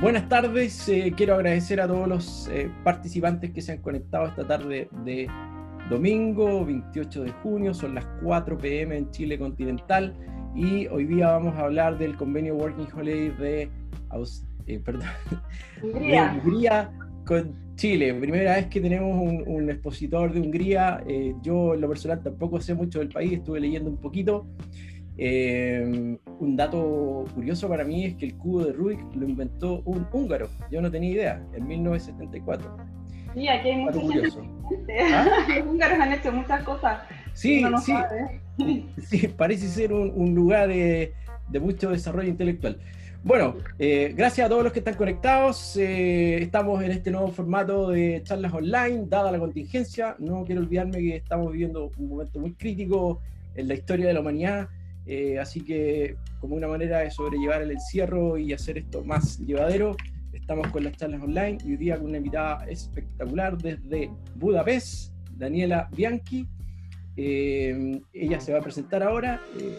buenas tardes. Eh, quiero agradecer a todos los eh, participantes que se han conectado esta tarde de domingo 28 de junio. Son las 4 pm en Chile continental y hoy día vamos a hablar del convenio Working Holiday de, eh, perdón, Hungría. con Chile. Primera vez que tenemos un, expositor de Hungría. yo en lo personal tampoco sé mucho del país, estuve leyendo un poquito. Eh, un dato curioso para mí es que el cubo de Rubik lo inventó un húngaro. Yo no tenía idea, en 1974. Sí, aquí hay mucha gente. ¿Ah? Los húngaros han hecho muchas cosas. Sí, sí, sí, parece ser un, lugar de, mucho desarrollo intelectual. Bueno, eh, gracias a todos los que están conectados. Eh, estamos en este nuevo formato de charlas online, dada la contingencia. No quiero olvidarme que estamos viviendo un momento muy crítico en la historia de la humanidad eh, así que como una manera de sobrellevar el encierro y hacer esto más llevadero, estamos con las charlas online y hoy día con una invitada espectacular desde Budapest, Daniela Bianchi. Eh, ella se va a presentar ahora. Eh,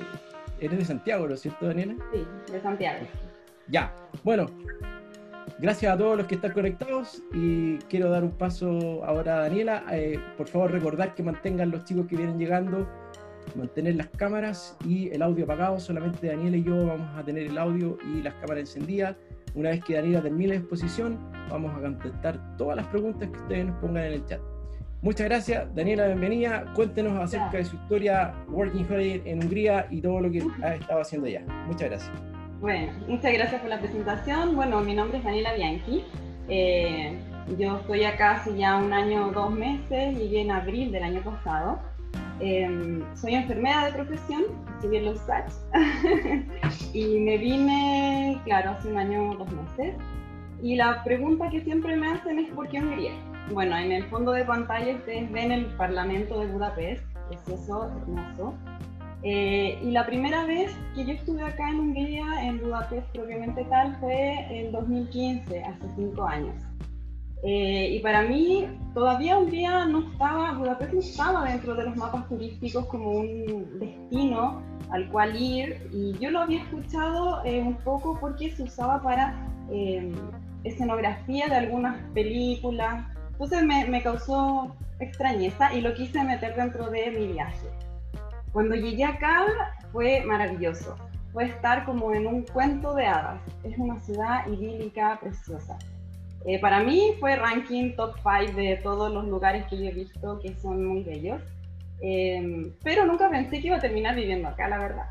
eres de Santiago, ¿no es cierto, Daniela? Sí, de Santiago. Ya, bueno, gracias a todos los que están conectados y quiero dar un paso ahora a Daniela. por favor, recordar que mantengan los chicos que vienen llegando mantener las cámaras y el audio apagado. Solamente Daniel y yo vamos a tener el audio y las cámaras encendidas. Una vez que Daniela termine la exposición, vamos a contestar todas las preguntas que ustedes nos pongan en el chat. Muchas gracias, Daniela, bienvenida. Cuéntenos acerca de su historia Working Holiday en Hungría y todo lo que ha estado haciendo allá. Muchas gracias. Bueno, muchas gracias por la presentación. Bueno, mi nombre es Daniela Bianchi. Eh, yo estoy acá hace ya un año, dos meses, llegué en abril del año pasado. Em, soy enfermera de profesión, estudié en los SACH y me vine, claro, hace un año, dos meses. Y la pregunta que siempre me hacen es ¿por qué Hungría? Bueno, en el fondo de pantalla ustedes ven el Parlamento de Budapest, es eso, hermoso. Eh, y la primera vez que yo estuve acá en Hungría, en Budapest propiamente tal, fue en 2015, hace cinco años. Eh, y para mí, todavía Hungría no estaba, Budapest no estaba dentro de los mapas turísticos como un destino al cual ir. Y yo lo había escuchado eh, un poco porque se usaba para eh, escenografía de algunas películas. Entonces me, me causó extrañeza y lo quise meter dentro de mi viaje. Cuando llegué acá fue maravilloso. Fue estar como en un cuento de hadas. Es una ciudad idílica, preciosa. Eh, para mí fue ranking top 5 de todos los lugares que yo he visto que son muy bellos. Eh, pero nunca pensé que iba a terminar viviendo acá, la verdad.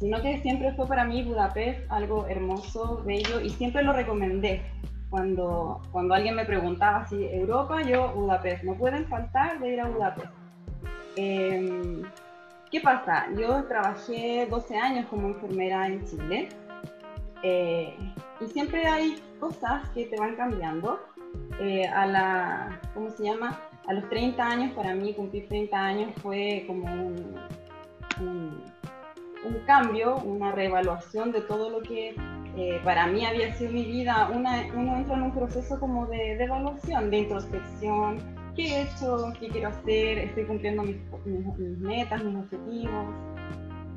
Sino que siempre fue para mí Budapest algo hermoso, bello y siempre lo recomendé. Cuando, cuando alguien me preguntaba si Europa, yo Budapest. No pueden faltar de ir a Budapest. Eh, ¿Qué pasa? Yo trabajé 12 años como enfermera en Chile eh, y siempre hay cosas que te van cambiando. Eh, a la, ¿cómo se llama? A los 30 años, para mí cumplir 30 años fue como un, un, cambio, una reevaluación de todo lo que eh, para mí había sido mi vida. Uno entra en un proceso como de, de, evaluación, de introspección. ¿Qué he hecho? ¿Qué quiero hacer? ¿Estoy cumpliendo mis, mis metas, mis objetivos?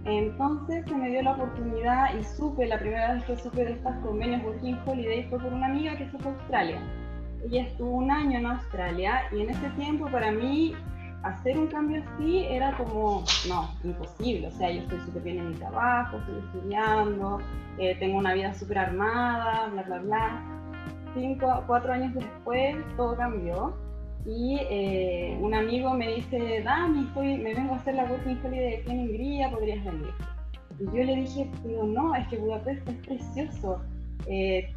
Entonces se me dio la oportunidad y supe, la primera vez que supe de estos convenios Working Holiday fue por una amiga que se fue a Australia. Ella estuvo un año en Australia y en ese tiempo para mí hacer un cambio así era como, no, imposible. O sea, yo estoy súper bien en mi trabajo, estoy estudiando, eh, tengo una vida súper armada, bla, bla, bla. Cinco, cuatro años después todo cambió y eh, un amigo me dice, Dani, me vengo a hacer la Working Holiday aquí en Hungría, podrías venir. Y yo le dije, pero no, es que Budapest es precioso, eh,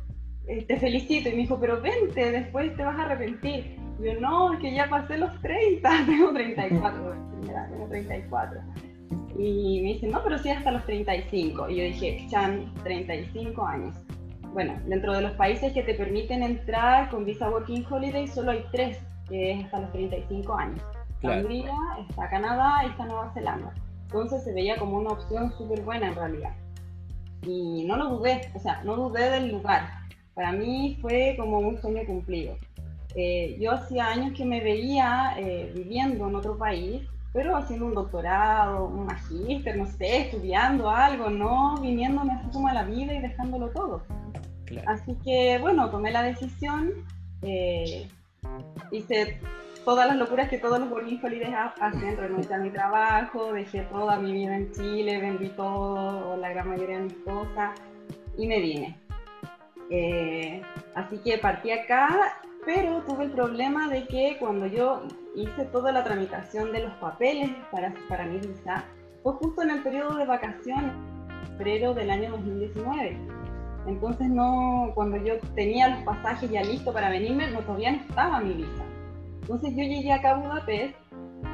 eh, te felicito. Y me dijo, pero vente, después te vas a arrepentir. Y yo, no, es que ya pasé los 30, tengo 34, tengo 34. Y me dice, no, pero sí hasta los 35. Y yo dije, Chan, 35 años. Bueno, dentro de los países que te permiten entrar con visa Working Holiday, solo hay tres que es hasta los 35 años. Está Hungría, está Canadá y está Nueva Zelanda. Entonces se veía como una opción súper buena en realidad. Y no lo dudé, o sea, no dudé del lugar. Para mí fue como un sueño cumplido. Eh, yo hacía años que me veía eh, viviendo en otro país, pero haciendo un doctorado, un magíster, no sé, estudiando algo, no viniéndome así como a la vida y dejándolo todo. Así que, bueno, tomé la decisión, eh, hice todas las locuras que todos los working holidays hacen, renuncié a mi trabajo, dejé toda mi vida en Chile, vendí todo, la gran mayoría de mis cosas, y me vine. Eh, así que partí acá, pero tuve el problema de que cuando yo hice toda la tramitación de los papeles para, para mi visa, fue justo en el periodo de vacaciones, febrero del año 2019. Entonces no, cuando yo tenía los pasajes ya listos para venirme, no todavía no estaba mi visa. Entonces yo llegué acá a Budapest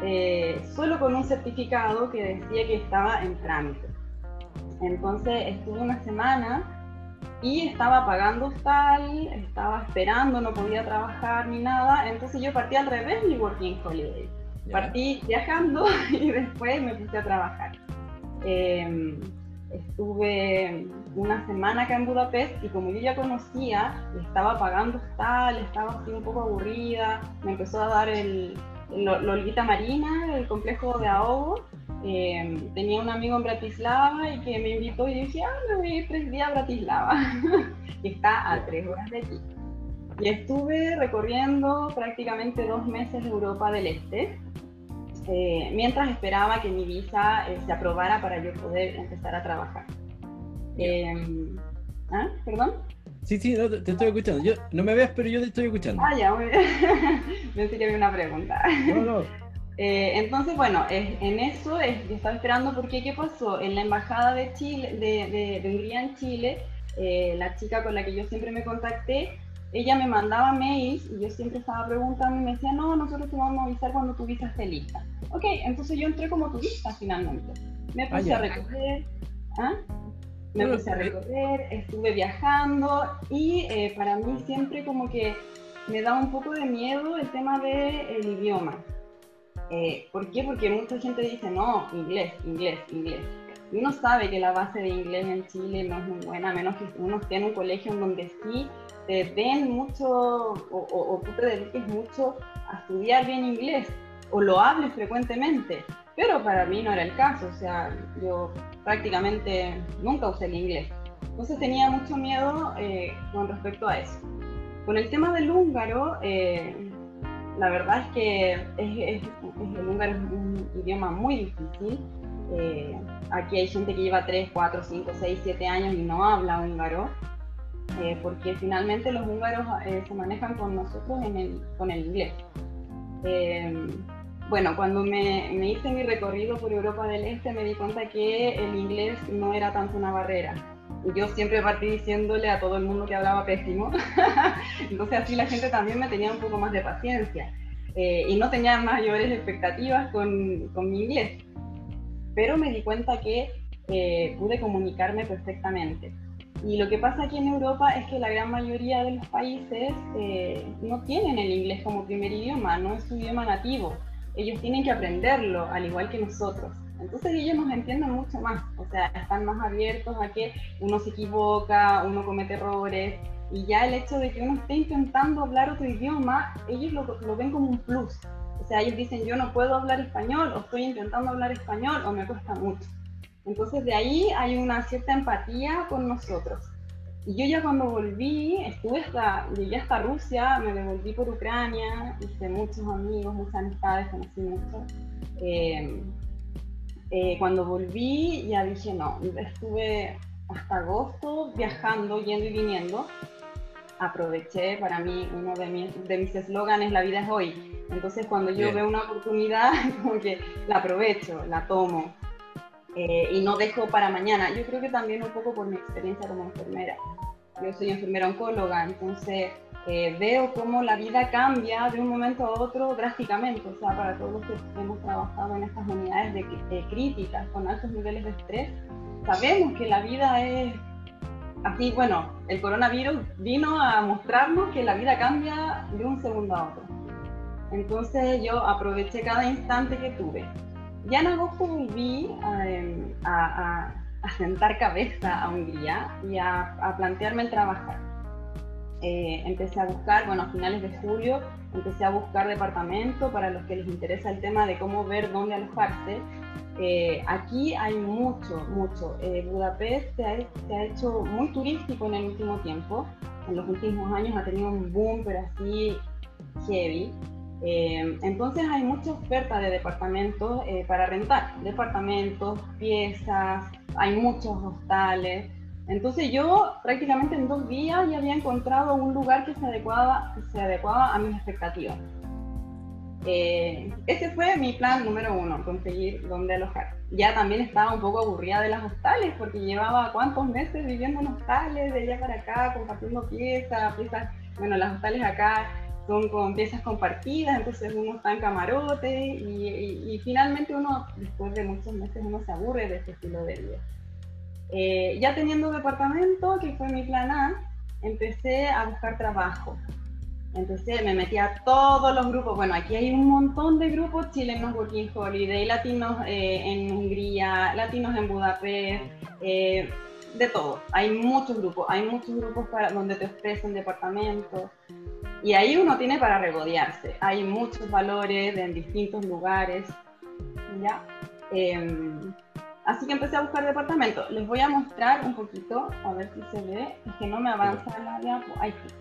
eh, solo con un certificado que decía que estaba en trámite. Entonces estuve una semana y estaba pagando hostal, estaba esperando, no podía trabajar ni nada, entonces yo partí al revés mi working holiday. Partí viajando y después me puse a trabajar. Em, estuve una semana acá en Budapest y como yo ya conocía, estaba pagando hostal, estaba así un poco aburrida, me empezó a dar el, Lolita Marina, el complejo de ahogo. Em, tenía un amigo en Bratislava y que me invitó y dije, ah, me voy a ir tres días a Bratislava, que está a tres horas de aquí. Y estuve recorriendo prácticamente dos meses Europa del Este, eh, mientras esperaba que mi visa eh, se aprobara para yo poder empezar a trabajar. Em, ¿Ah? ¿Perdón? Sí, sí, te estoy escuchando. Yo, no me ves, pero yo te estoy escuchando. Ah, ya. Pensé que había una pregunta. No, no. Eh, entonces, bueno, en eso es, estaba esperando porque ¿qué pasó? En la embajada de Chile, de, de, Hungría en Chile, eh, la chica con la que yo siempre me contacté, ella me mandaba mails y yo siempre estaba preguntando y me decía, no, nosotros te vamos a avisar cuando tu visa esté lista. Ok, entonces yo entré como turista finalmente. Me ah, puse a recoger, ¿ah? me puse a recorrer, estuve viajando y eh, para mí siempre como que me da un poco de miedo el tema del idioma. Eh, ¿Por qué? Porque mucha gente dice, no, inglés, inglés, inglés. Uno sabe que la base de inglés en Chile no es muy buena, a menos que uno esté en un colegio en donde sí te den mucho o, o, tú te dediques mucho a estudiar bien inglés o lo hables frecuentemente. Pero para mí no era el caso, o sea, yo prácticamente nunca usé el inglés. Entonces tenía mucho miedo eh, con respecto a eso. Con el tema del húngaro, eh, la verdad es que es, el húngaro es un idioma muy difícil. Eh, aquí hay gente que lleva 3, 4, 5, 6, 7 años y no habla húngaro, porque finalmente los húngaros se manejan con nosotros con el inglés bueno, cuando me, hice mi recorrido por Europa del Este me di cuenta que el inglés no era tanto una barrera. Y yo siempre partí diciéndole a todo el mundo que hablaba pésimo. Entonces así la gente también me tenía un poco más de paciencia. Eh, y no tenía mayores expectativas con, con, mi inglés. Pero me di cuenta que eh, pude comunicarme perfectamente. Y lo que pasa aquí en Europa es que la gran mayoría de los países eh, no tienen el inglés como primer idioma, no es su idioma nativo ellos tienen que aprenderlo, al igual que nosotros. Entonces ellos nos entienden mucho más, o sea, están más abiertos a que uno se equivoca, uno comete errores, y ya el hecho de que uno esté intentando hablar otro idioma, ellos lo, lo ven como un plus. O sea, ellos dicen, yo no puedo hablar español, o estoy intentando hablar español, o me cuesta mucho. Entonces de ahí hay una cierta empatía con nosotros. Y yo ya cuando volví, estuve hasta, llegué hasta Rusia, me devolví por Ucrania, hice muchos amigos, muchas amistades, conocí mucho. Eh, eh, cuando volví ya dije, no, estuve hasta agosto viajando, yendo y viniendo. Aproveché, para mí uno de mis, de mis eslóganes, la vida es hoy. Entonces cuando yo veo una oportunidad, como que la aprovecho, la tomo. Eh, y no dejo para mañana. Yo creo que también un poco por mi experiencia como enfermera. Yo soy enfermera oncóloga, entonces eh, veo cómo la vida cambia de un momento a otro drásticamente. O sea, para todos los que hemos trabajado en estas unidades de, críticas con altos niveles de estrés, sabemos que la vida es así. Bueno, el coronavirus vino a mostrarnos que la vida cambia de un segundo a otro. Entonces yo aproveché cada instante que tuve ya en agosto volví em, a, sentar cabeza a Hungría y a, plantearme el trabajar. Eh, empecé a buscar, bueno, a finales de julio, empecé a buscar departamento para los que les interesa el tema de cómo ver dónde alojarse. Eh, aquí hay mucho, mucho. Eh, Budapest se ha, hecho muy turístico en el último tiempo. En los últimos años ha tenido un boom, pero así heavy. Eh, entonces hay mucha oferta de departamentos para rentar. Departamentos, piezas, hay muchos hostales. Entonces yo prácticamente en dos días ya había encontrado un lugar que se adecuaba, se adecuaba a mis expectativas. Eh, ese fue mi plan número uno, conseguir dónde alojar. Ya también estaba un poco aburrida de las hostales, porque llevaba cuántos meses viviendo en hostales, de allá para acá, compartiendo piezas, piezas, bueno, las hostales acá son con piezas compartidas, entonces uno está en camarote y, finalmente uno, después de muchos meses, uno se aburre de este estilo de vida. Eh, ya teniendo departamento, que fue mi plan A, empecé a buscar trabajo. Entonces me metí a todos los grupos. Bueno, aquí hay un montón de grupos chilenos Working Holiday, latinos eh, en Hungría, latinos en Budapest, eh, de todo. Hay muchos grupos, hay muchos grupos para, donde te ofrecen departamentos. Y ahí uno tiene para regodearse. Hay muchos valores en distintos lugares. ¿ya? Em, así que empecé a buscar departamentos. Les voy a mostrar un poquito, a ver si se ve. Es que no me avanza la diapo. Ahí sí.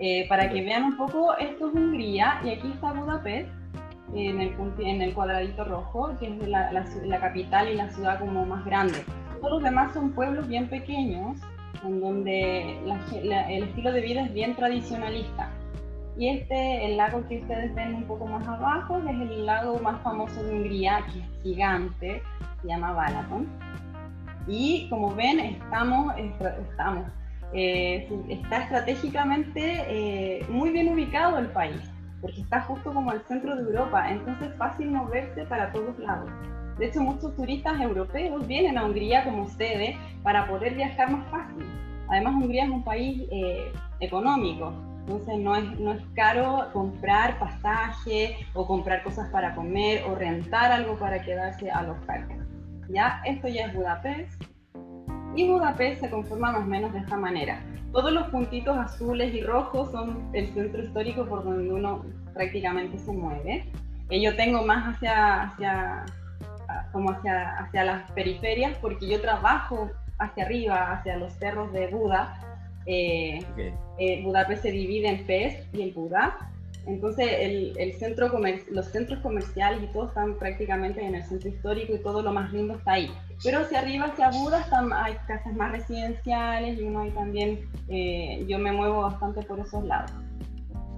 Eh, para que vean un poco, esto es Hungría y aquí está Budapest, en el, en el cuadradito rojo, que es la, la, capital y la ciudad como más grande. Todos los demás son pueblos bien pequeños, en donde el estilo de vida es bien tradicionalista. Y este, el lago que ustedes ven un poco más abajo, es el lago más famoso de Hungría, que es gigante, se llama Balaton. Y como ven, estamos, estamos eh, está estratégicamente eh, muy bien ubicado el país, porque está justo como al centro de Europa, entonces es fácil moverse para todos lados. De hecho, muchos turistas europeos vienen a Hungría como sede para poder viajar más fácil. Además, Hungría es un país eh, económico, entonces no es, no es caro comprar pasaje o comprar cosas para comer o rentar algo para quedarse a los parques. Ya, esto ya es Budapest, y Budapest se conforma más o menos de esta manera. Todos los puntitos azules y rojos son el centro histórico por donde uno prácticamente se mueve. Eh, yo tengo más hacia, hacia, como hacia, hacia las periferias porque yo trabajo hacia arriba, hacia los cerros de Buda. Eh, eh, Budapest se divide en Pest y en Buda. Entonces, el, centro los centros comerciales y todo están prácticamente en el centro histórico y todo lo más lindo está ahí. Pero hacia arriba, hacia Buda, están, hay casas más residenciales y uno ahí también, eh, yo me muevo bastante por esos lados.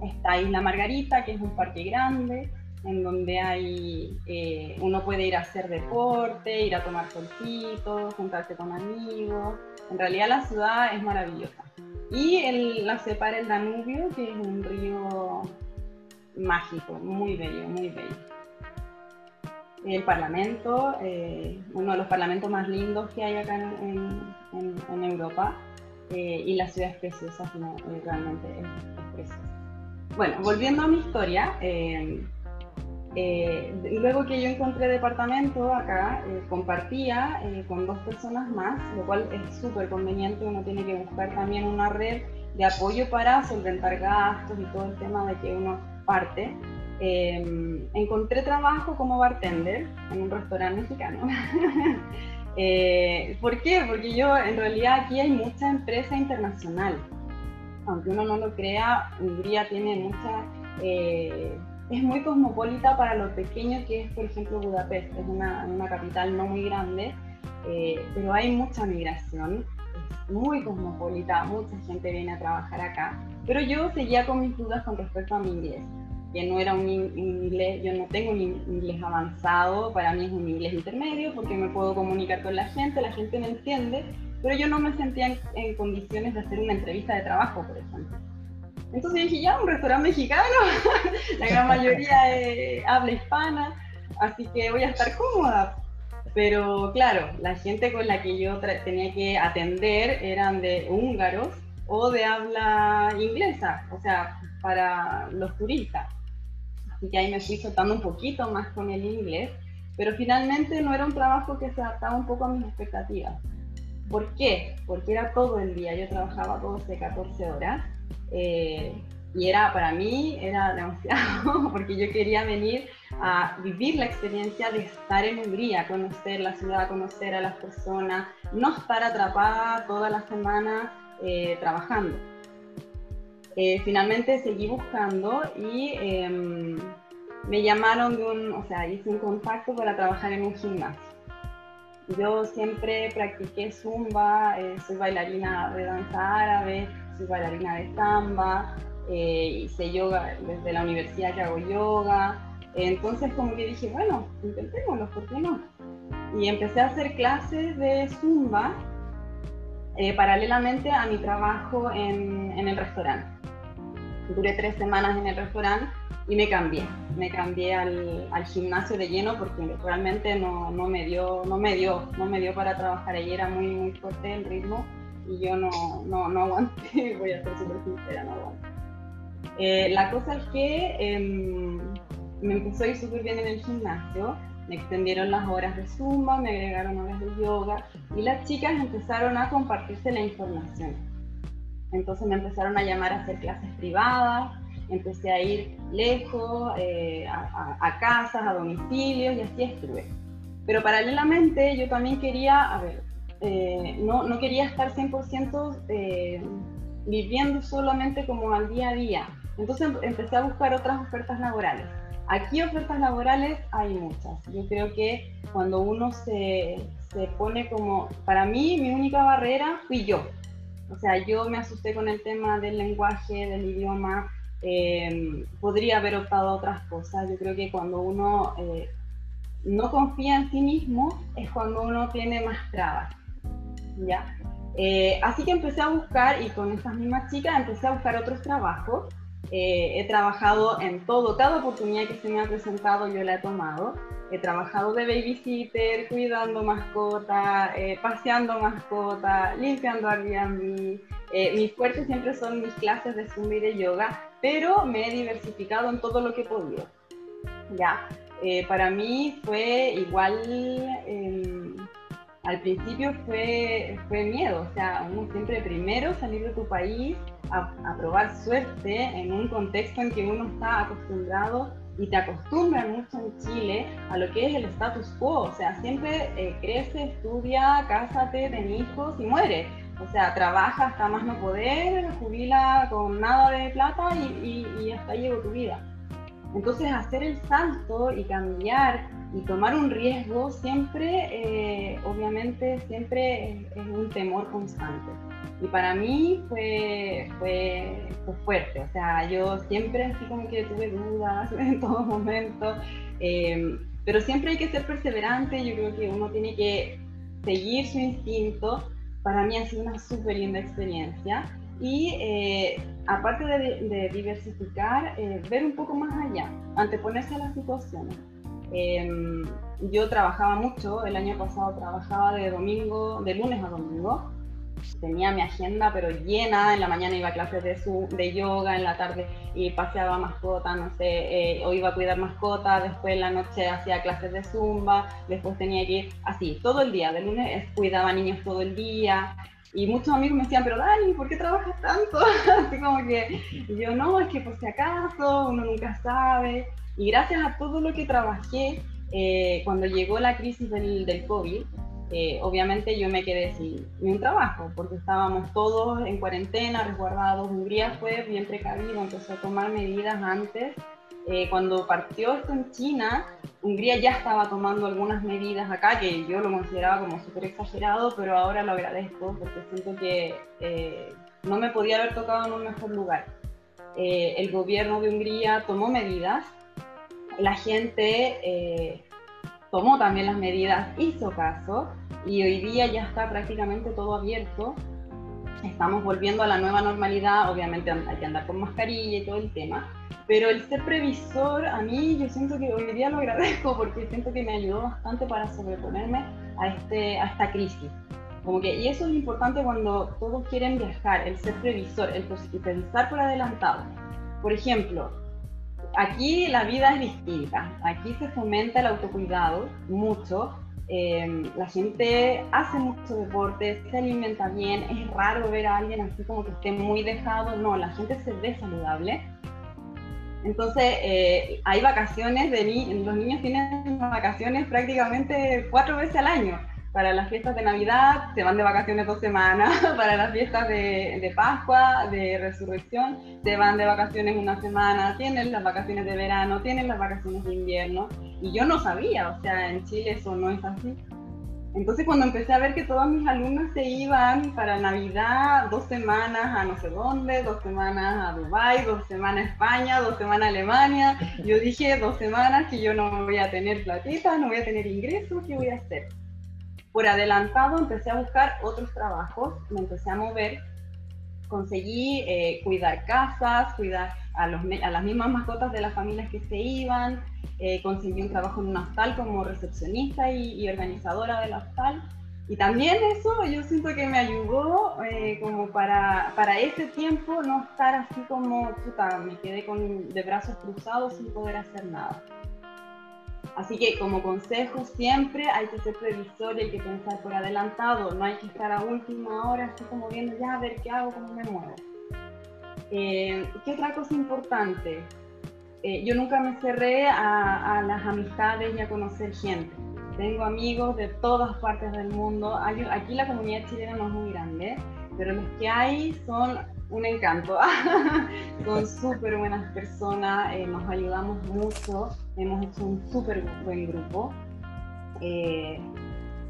Está Isla Margarita, que es un parque grande, en donde hay, eh, uno puede ir a hacer deporte, ir a tomar solcitos, juntarse con amigos. En realidad la ciudad es maravillosa. Y la separa el Danubio, que es un río mágico, muy bello, muy bello. El Parlamento, eh, uno de los parlamentos más lindos que hay acá en, Europa, eh, y la ciudad es preciosa, eh, realmente es, preciosa. Bueno, volviendo a mi historia, luego que yo encontré departamento acá, compartía con dos personas más, lo cual es súper conveniente, uno tiene que buscar también una red de apoyo para solventar gastos y todo el tema de que uno parte, em, encontré trabajo como bartender en un restaurante mexicano. eh, ¿Por qué? Porque yo, en realidad, aquí hay mucha empresa internacional. Aunque uno no lo crea, Hungría tiene mucha... Es muy cosmopolita para lo pequeño que es, por ejemplo, Budapest. Es una, una capital no muy grande, eh, pero hay mucha migración. Es muy cosmopolita, mucha gente viene a trabajar acá. Pero yo seguía con mis dudas con respecto a mi inglés que no era un inglés, yo no tengo un inglés avanzado, para mí es un inglés intermedio porque me puedo comunicar con la gente, la gente me entiende, pero yo no me sentía en, condiciones de hacer una entrevista de trabajo, por ejemplo. Entonces dije, ya, un restaurante mexicano, la gran mayoría habla hispana, así que voy a estar cómoda. Pero claro, la gente con la que yo tenía que atender eran de húngaros o de habla inglesa, o sea, para los turistas. Así que ahí me fui soltando un poquito más con el inglés, pero finalmente no era un trabajo que se adaptaba un poco a mis expectativas. ¿Por qué? Porque era todo el día, yo trabajaba 12, 14 horas. Eh, Y era, para mí, era demasiado, porque yo quería venir a vivir la experiencia de estar en Hungría, conocer la ciudad, conocer a las personas, no estar atrapada toda la semana eh, trabajando. Eh, finalmente seguí buscando y em, me llamaron de un, o sea, hice un contacto para trabajar en un gimnasio. Yo siempre practiqué zumba, eh, soy bailarina de danza árabe, soy bailarina de samba, hice yoga desde la universidad que hago yoga, entonces como que dije, bueno, intentémoslo, ¿por qué no? Y empecé a hacer clases de zumba eh, paralelamente a mi trabajo en, el restaurante. Duré tres semanas en el restaurante y me cambié. Me cambié al, gimnasio de lleno porque realmente no, me dio, no, me dio, no me dio para trabajar allí, era muy, muy fuerte el ritmo y yo no, no, no aguanté, voy a ser súper sincera, no aguanté. Eh, la cosa es que em, me empezó a ir súper bien en el gimnasio, me extendieron las horas de zumba, me agregaron horas de yoga y las chicas empezaron a compartirse la información. Entonces me empezaron a llamar a hacer clases privadas, empecé a ir lejos, eh, a, casas, a domicilios y así estuve. Pero paralelamente yo también quería, a ver, eh, no, no, quería estar 100% eh, viviendo solamente como al día a día. Entonces empecé a buscar otras ofertas laborales. Aquí ofertas laborales hay muchas. Yo creo que cuando uno se, se, pone como, para mí mi única barrera fui yo. O sea, yo me asusté con el tema del lenguaje, del idioma. Eh, podría haber optado a otras cosas. Yo creo que cuando uno eh, no confía en sí mismo es cuando uno tiene más trabas. ¿Ya? Eh, así que empecé a buscar y con estas mismas chicas empecé a buscar otros trabajos eh, he trabajado en todo, cada oportunidad que se me ha presentado yo la he tomado. He trabajado de babysitter, cuidando mascotas, eh, paseando mascotas, limpiando Airbnb. Eh, mis fuertes siempre son mis clases de zumba y de yoga, pero me he diversificado en todo lo que he podido. Ya, para mí fue igual em, al principio fue, fue miedo, o sea, uno siempre primero salir de tu país a, probar suerte en un contexto en que uno está acostumbrado y te acostumbra mucho en Chile a lo que es el status quo, o sea, siempre eh, crece, estudia, cásate, ten hijos y muere. O sea, trabaja hasta más no poder, jubila con nada de plata y, y hasta ahí llegó tu vida. Entonces, hacer el salto y cambiar y tomar un riesgo siempre, eh, obviamente, siempre es, un temor constante. Y para mí fue, fue, fuerte, o sea, yo siempre así como que tuve dudas en todo momento, em, pero siempre hay que ser perseverante, yo creo que uno tiene que seguir su instinto. Para mí ha sido una súper linda experiencia y eh, aparte de, diversificar, eh, ver un poco más allá, anteponerse a las situaciones. Em, yo trabajaba mucho, el año pasado trabajaba de domingo, de lunes a domingo. Tenía mi agenda pero llena, en la mañana iba a clases de, su, de yoga, en la tarde y paseaba mascota, no sé, eh, o iba a cuidar mascota, después en la noche hacía clases de zumba, después tenía que ir así, todo el día, de lunes cuidaba niños todo el día, y muchos amigos me decían, pero Dani, ¿por qué trabajas tanto? Así como que yo no, es que por si acaso, uno nunca sabe. Y gracias a todo lo que trabajé, eh, cuando llegó la crisis del, del COVID, eh, obviamente yo me quedé sin, un trabajo, porque estábamos todos en cuarentena, resguardados. Hungría fue bien precavido, empezó a tomar medidas antes. Eh, cuando partió esto en China, Hungría ya estaba tomando algunas medidas acá, que yo lo consideraba como súper exagerado, pero ahora lo agradezco porque siento que no me podía haber tocado en un mejor lugar. el gobierno de Hungría tomó medidas la gente eh, tomó también las medidas, hizo caso y hoy día ya está prácticamente todo abierto. Estamos volviendo a la nueva normalidad, obviamente hay que andar con mascarilla y todo el tema, pero el ser previsor a mí yo siento que hoy día lo agradezco porque siento que me ayudó bastante para sobreponerme a, este, a esta crisis. Como que, y eso es importante cuando todos quieren viajar, el ser previsor, el pensar por adelantado. Por ejemplo, aquí la vida es distinta. Aquí se fomenta el autocuidado mucho. Em, la gente hace mucho deporte, se alimenta bien, es raro ver a alguien así como que esté muy dejado, no, la gente se ve saludable. Entonces, eh, hay vacaciones, de los niños tienen vacaciones prácticamente cuatro veces al año. Para las fiestas de Navidad se van de vacaciones dos semanas, para las fiestas de, de Pascua, de Resurrección, se van de vacaciones una semana, tienen las vacaciones de verano, tienen las vacaciones de invierno. Y yo no sabía, o sea, en Chile eso no es así. Entonces cuando empecé a ver que todos mis alumnos se iban para Navidad, dos semanas a no sé dónde, dos semanas a Dubái, dos semanas a España, dos semanas a Alemania, yo dije dos semanas que yo no voy a tener platita, no voy a tener ingresos, ¿qué voy a hacer? Por adelantado empecé a buscar otros trabajos, me empecé a mover, conseguí eh, cuidar casas, cuidar a, los, a las mismas mascotas de las familias que se iban, eh, conseguí un trabajo en un hostal como recepcionista y, organizadora del hostal. Y también eso yo siento que me ayudó eh, como para, para ese tiempo no estar así como, puta, me quedé con, de brazos cruzados sin poder hacer nada. Así que como consejo siempre hay que ser previsor y hay que pensar por adelantado, no hay que estar a última hora así como viendo ya a ver qué hago, cómo me muevo. Eh, ¿Qué otra cosa importante? Eh, yo nunca me cerré a, las amistades y a conocer gente. Tengo amigos de todas partes del mundo. aquí la comunidad chilena no es muy grande, pero los que hay son un encanto. son súper buenas personas, eh, nos ayudamos mucho, hemos hecho un súper buen grupo. Eh,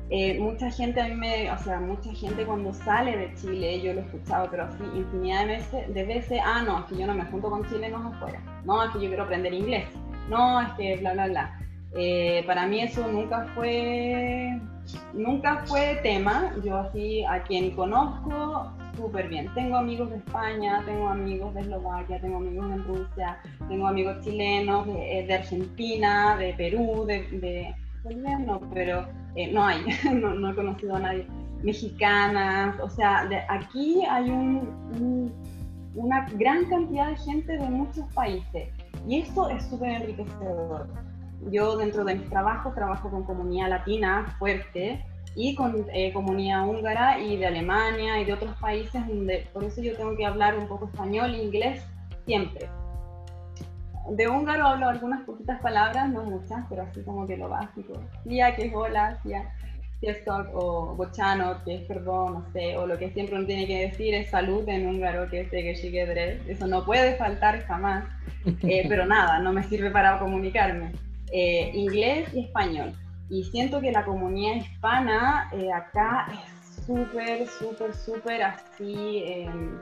eh, mucha gente a mí me, o sea, mucha gente cuando sale de Chile, yo lo he escuchado, pero así infinidad de veces, de veces, ah, no, es que yo no me junto con chilenos afuera, no, es que yo quiero aprender inglés, no, es que bla, bla, bla. Eh, para mí eso nunca fue, nunca fue tema, yo así a quien conozco súper bien. Tengo amigos de España, tengo amigos de Eslovaquia, tengo amigos de Rusia, tengo amigos chilenos, de, eh, Argentina, de Perú, de no, pero eh, no hay, no, he conocido a nadie. Mexicanas, o sea, de aquí hay una gran cantidad de gente de muchos países y eso es súper enriquecedor. Yo dentro de mis trabajos trabajo con comunidad latina fuerte y con eh, comunidad húngara y de Alemania y de otros países donde por eso yo tengo que hablar un poco español e inglés siempre de húngaro hablo algunas poquitas palabras, no muchas, pero así como que lo básico. Tía, que es hola, tía, talk, o bochano, que es perdón, no sé, o lo que siempre uno tiene que decir es salud en húngaro, que es que Eso no puede faltar jamás, eh, pero nada, no me sirve para comunicarme. Eh, inglés y español. Y siento que la comunidad hispana eh, acá es súper, súper, súper así em,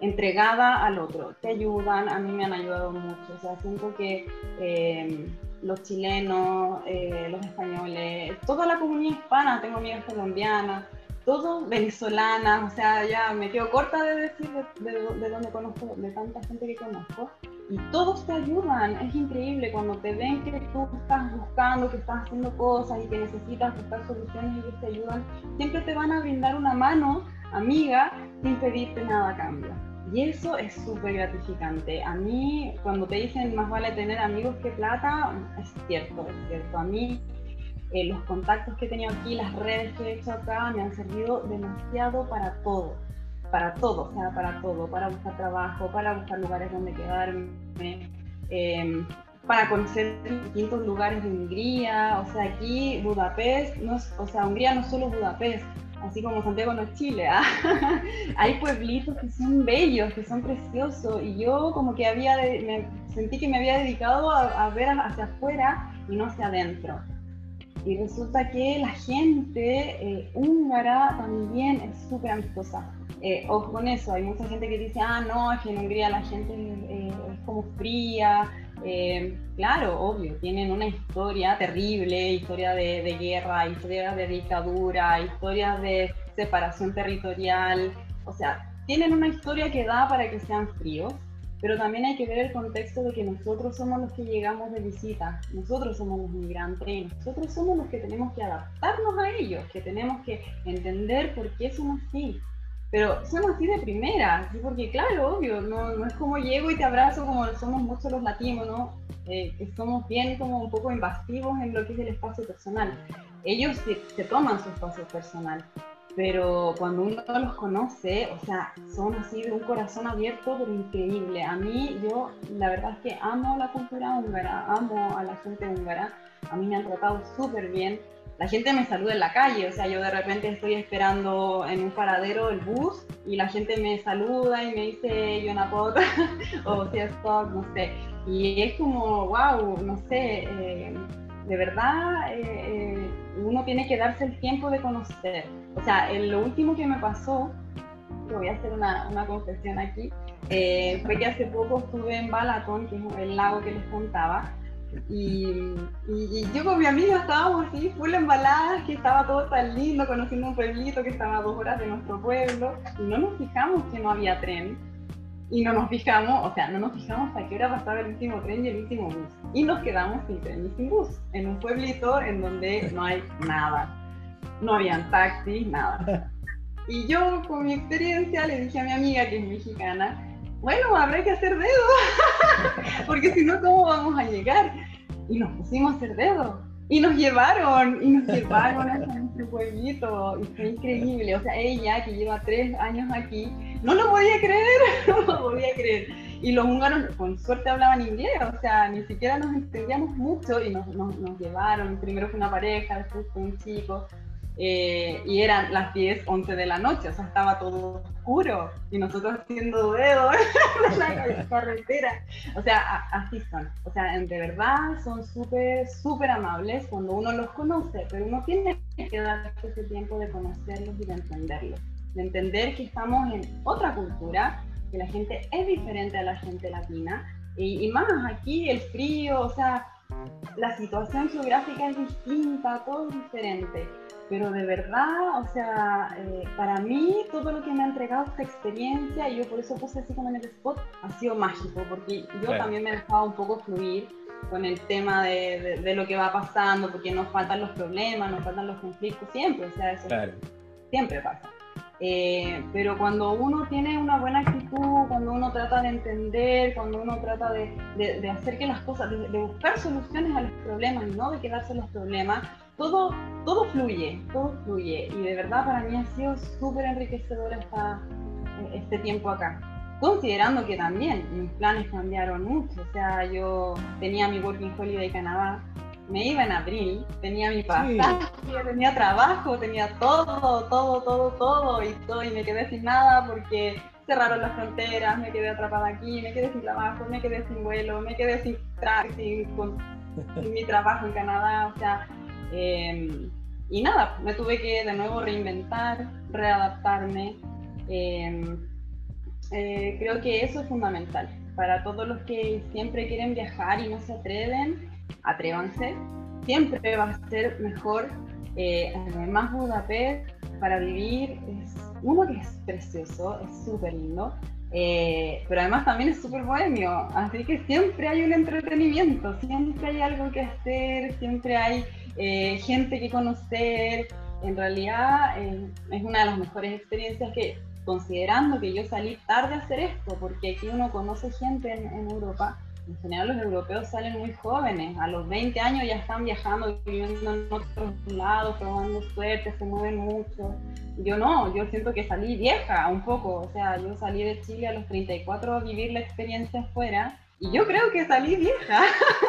entregada al otro, te ayudan, a mí me han ayudado mucho, o sea, siento que eh, los chilenos, eh, los españoles, toda la comunidad hispana, tengo amigas colombianas, todos venezolanas, o sea, ya me quedo corta de decir de, de, dónde conozco, de tanta gente que conozco, y todos te ayudan, es increíble cuando te ven que tú estás buscando, que estás haciendo cosas y que necesitas buscar soluciones y ellos te ayudan, siempre te van a brindar una mano amiga sin pedirte nada a cambio. Y eso es súper gratificante. A mí, cuando te dicen más vale tener amigos que plata, es cierto, es cierto. A mí, eh, los contactos que he tenido aquí, las redes que he hecho acá, me han servido demasiado para todo. Para todo, o sea, para todo. Para buscar trabajo, para buscar lugares donde quedarme, em, para conocer distintos lugares de Hungría. O sea, aquí Budapest, o sea, Hungría no es solo Budapest así como Santiago no es Chile, ¿ah? hay pueblitos que son bellos, que son preciosos, y yo como que había, me sentí que me había dedicado a, ver hacia afuera y no hacia adentro. Y resulta que la gente eh, húngara también es súper amistosa. Eh, ojo con eso, hay mucha gente que dice, ah, no, es que en Hungría la gente eh, es como fría, eh, claro, obvio, tienen una historia terrible, historia de, guerra, historia de dictadura, historias de separación territorial, o sea, tienen una historia que da para que sean fríos, pero también hay que ver el contexto de que nosotros somos los que llegamos de visita, nosotros somos los migrantes nosotros somos los que tenemos que adaptarnos a ellos, que tenemos que entender por qué son así pero son así de primera, ¿sí? porque claro, obvio, no, no, es como llego y te abrazo como somos muchos los latinos, ¿no? Eh, que somos bien como un poco invasivos en lo que es el espacio personal. ellos se, toman su espacio personal, pero cuando uno los conoce, o sea, son así de un corazón abierto, pero increíble. A mí, yo la verdad es que amo la cultura húngara, amo a la gente húngara, a mí me han tratado súper bien. La gente me saluda en la calle, o sea, yo de repente estoy esperando en un paradero el bus y la gente me saluda y me dice Jonapot o si stop, no sé. Y es como, wow, no sé, eh, de verdad eh, eh, uno tiene que darse el tiempo de conocer. O sea, lo último que me pasó, voy a hacer una, una confesión aquí, eh, fue que hace poco estuve en Balaton, que es el lago que les contaba, y, y, yo con mi amiga estábamos así, full embaladas, que estaba todo tan lindo, conociendo un pueblito que estaba a dos horas de nuestro pueblo, y no nos fijamos que no había tren y no nos fijamos, o sea, no nos fijamos a qué hora pasaba el último tren y el último bus. Y nos quedamos sin tren y sin bus, en un pueblito en donde no hay nada. No habían taxis, nada. Y yo, con mi experiencia, le dije a mi amiga, que es mexicana, bueno, habrá que hacer dedo, porque si no, ¿cómo vamos a llegar? Y nos pusimos a hacer dedo. Y nos llevaron, y nos llevaron a nuestro pueblito, y fue increíble. O sea, ella, que lleva tres años aquí, no lo podía creer, no lo podía creer. Y los húngaros, con suerte, hablaban inglés, o sea, ni siquiera nos entendíamos mucho y nos, nos, nos llevaron. Primero fue una pareja, después fue un chico, eh, y eran las 10, 11 de la noche, o sea, estaba todo oscuro y nosotros haciendo dedos en la carretera. O sea, así son. O sea, de verdad son súper, súper amables cuando uno los conoce, pero uno tiene que darse ese tiempo de conocerlos y de entenderlos. De entender que estamos en otra cultura, que la gente es diferente a la gente latina y, y más aquí el frío, o sea, la situación geográfica es distinta, todo es diferente pero de verdad, o sea, eh, para mí todo lo que me ha entregado esta experiencia, y yo por eso puse así como en el spot, ha sido mágico, porque yo también me he dejado un poco fluir con el tema de, de, lo que va pasando, porque nos faltan los problemas, nos faltan los conflictos, siempre, o sea, eso siempre pasa. Eh, pero cuando uno tiene una buena actitud, cuando uno trata de entender, cuando uno trata de, de hacer que las cosas, de, buscar soluciones a los problemas y no de quedarse en los problemas, todo, todo fluye, todo fluye. Y de verdad para mí ha sido súper enriquecedor esta, este tiempo acá. Considerando que también mis planes cambiaron mucho. O sea, yo tenía mi Working Holiday Canadá, me iba en abril, tenía mi pasaje, tenía trabajo, tenía todo, todo, todo, todo y todo, y me quedé sin nada porque cerraron las fronteras, me quedé atrapada aquí, me quedé sin trabajo, me quedé sin vuelo, me quedé sin, sin, sin mi trabajo en Canadá, o sea, Em, y nada, me tuve que de nuevo reinventar, readaptarme. Em, eh, creo que eso es fundamental. Para todos los que siempre quieren viajar y no se atreven, atrévanse. Siempre va a ser mejor. Eh, además, Budapest para vivir es uno que es precioso, es súper lindo. Eh, pero además también es súper bohemio, así que siempre hay un entretenimiento, siempre hay algo que hacer, siempre hay eh, gente que conocer. En realidad eh, es una de las mejores experiencias que, considerando que yo salí tarde a hacer esto, porque aquí uno conoce gente en, Europa, en general los europeos salen muy jóvenes, a los 20 años ya están viajando, viviendo en otros lados, probando suerte, se mueven mucho. Yo no, yo siento que salí vieja un poco, o sea, yo salí de Chile a los 34 a vivir la experiencia afuera y yo creo que salí vieja,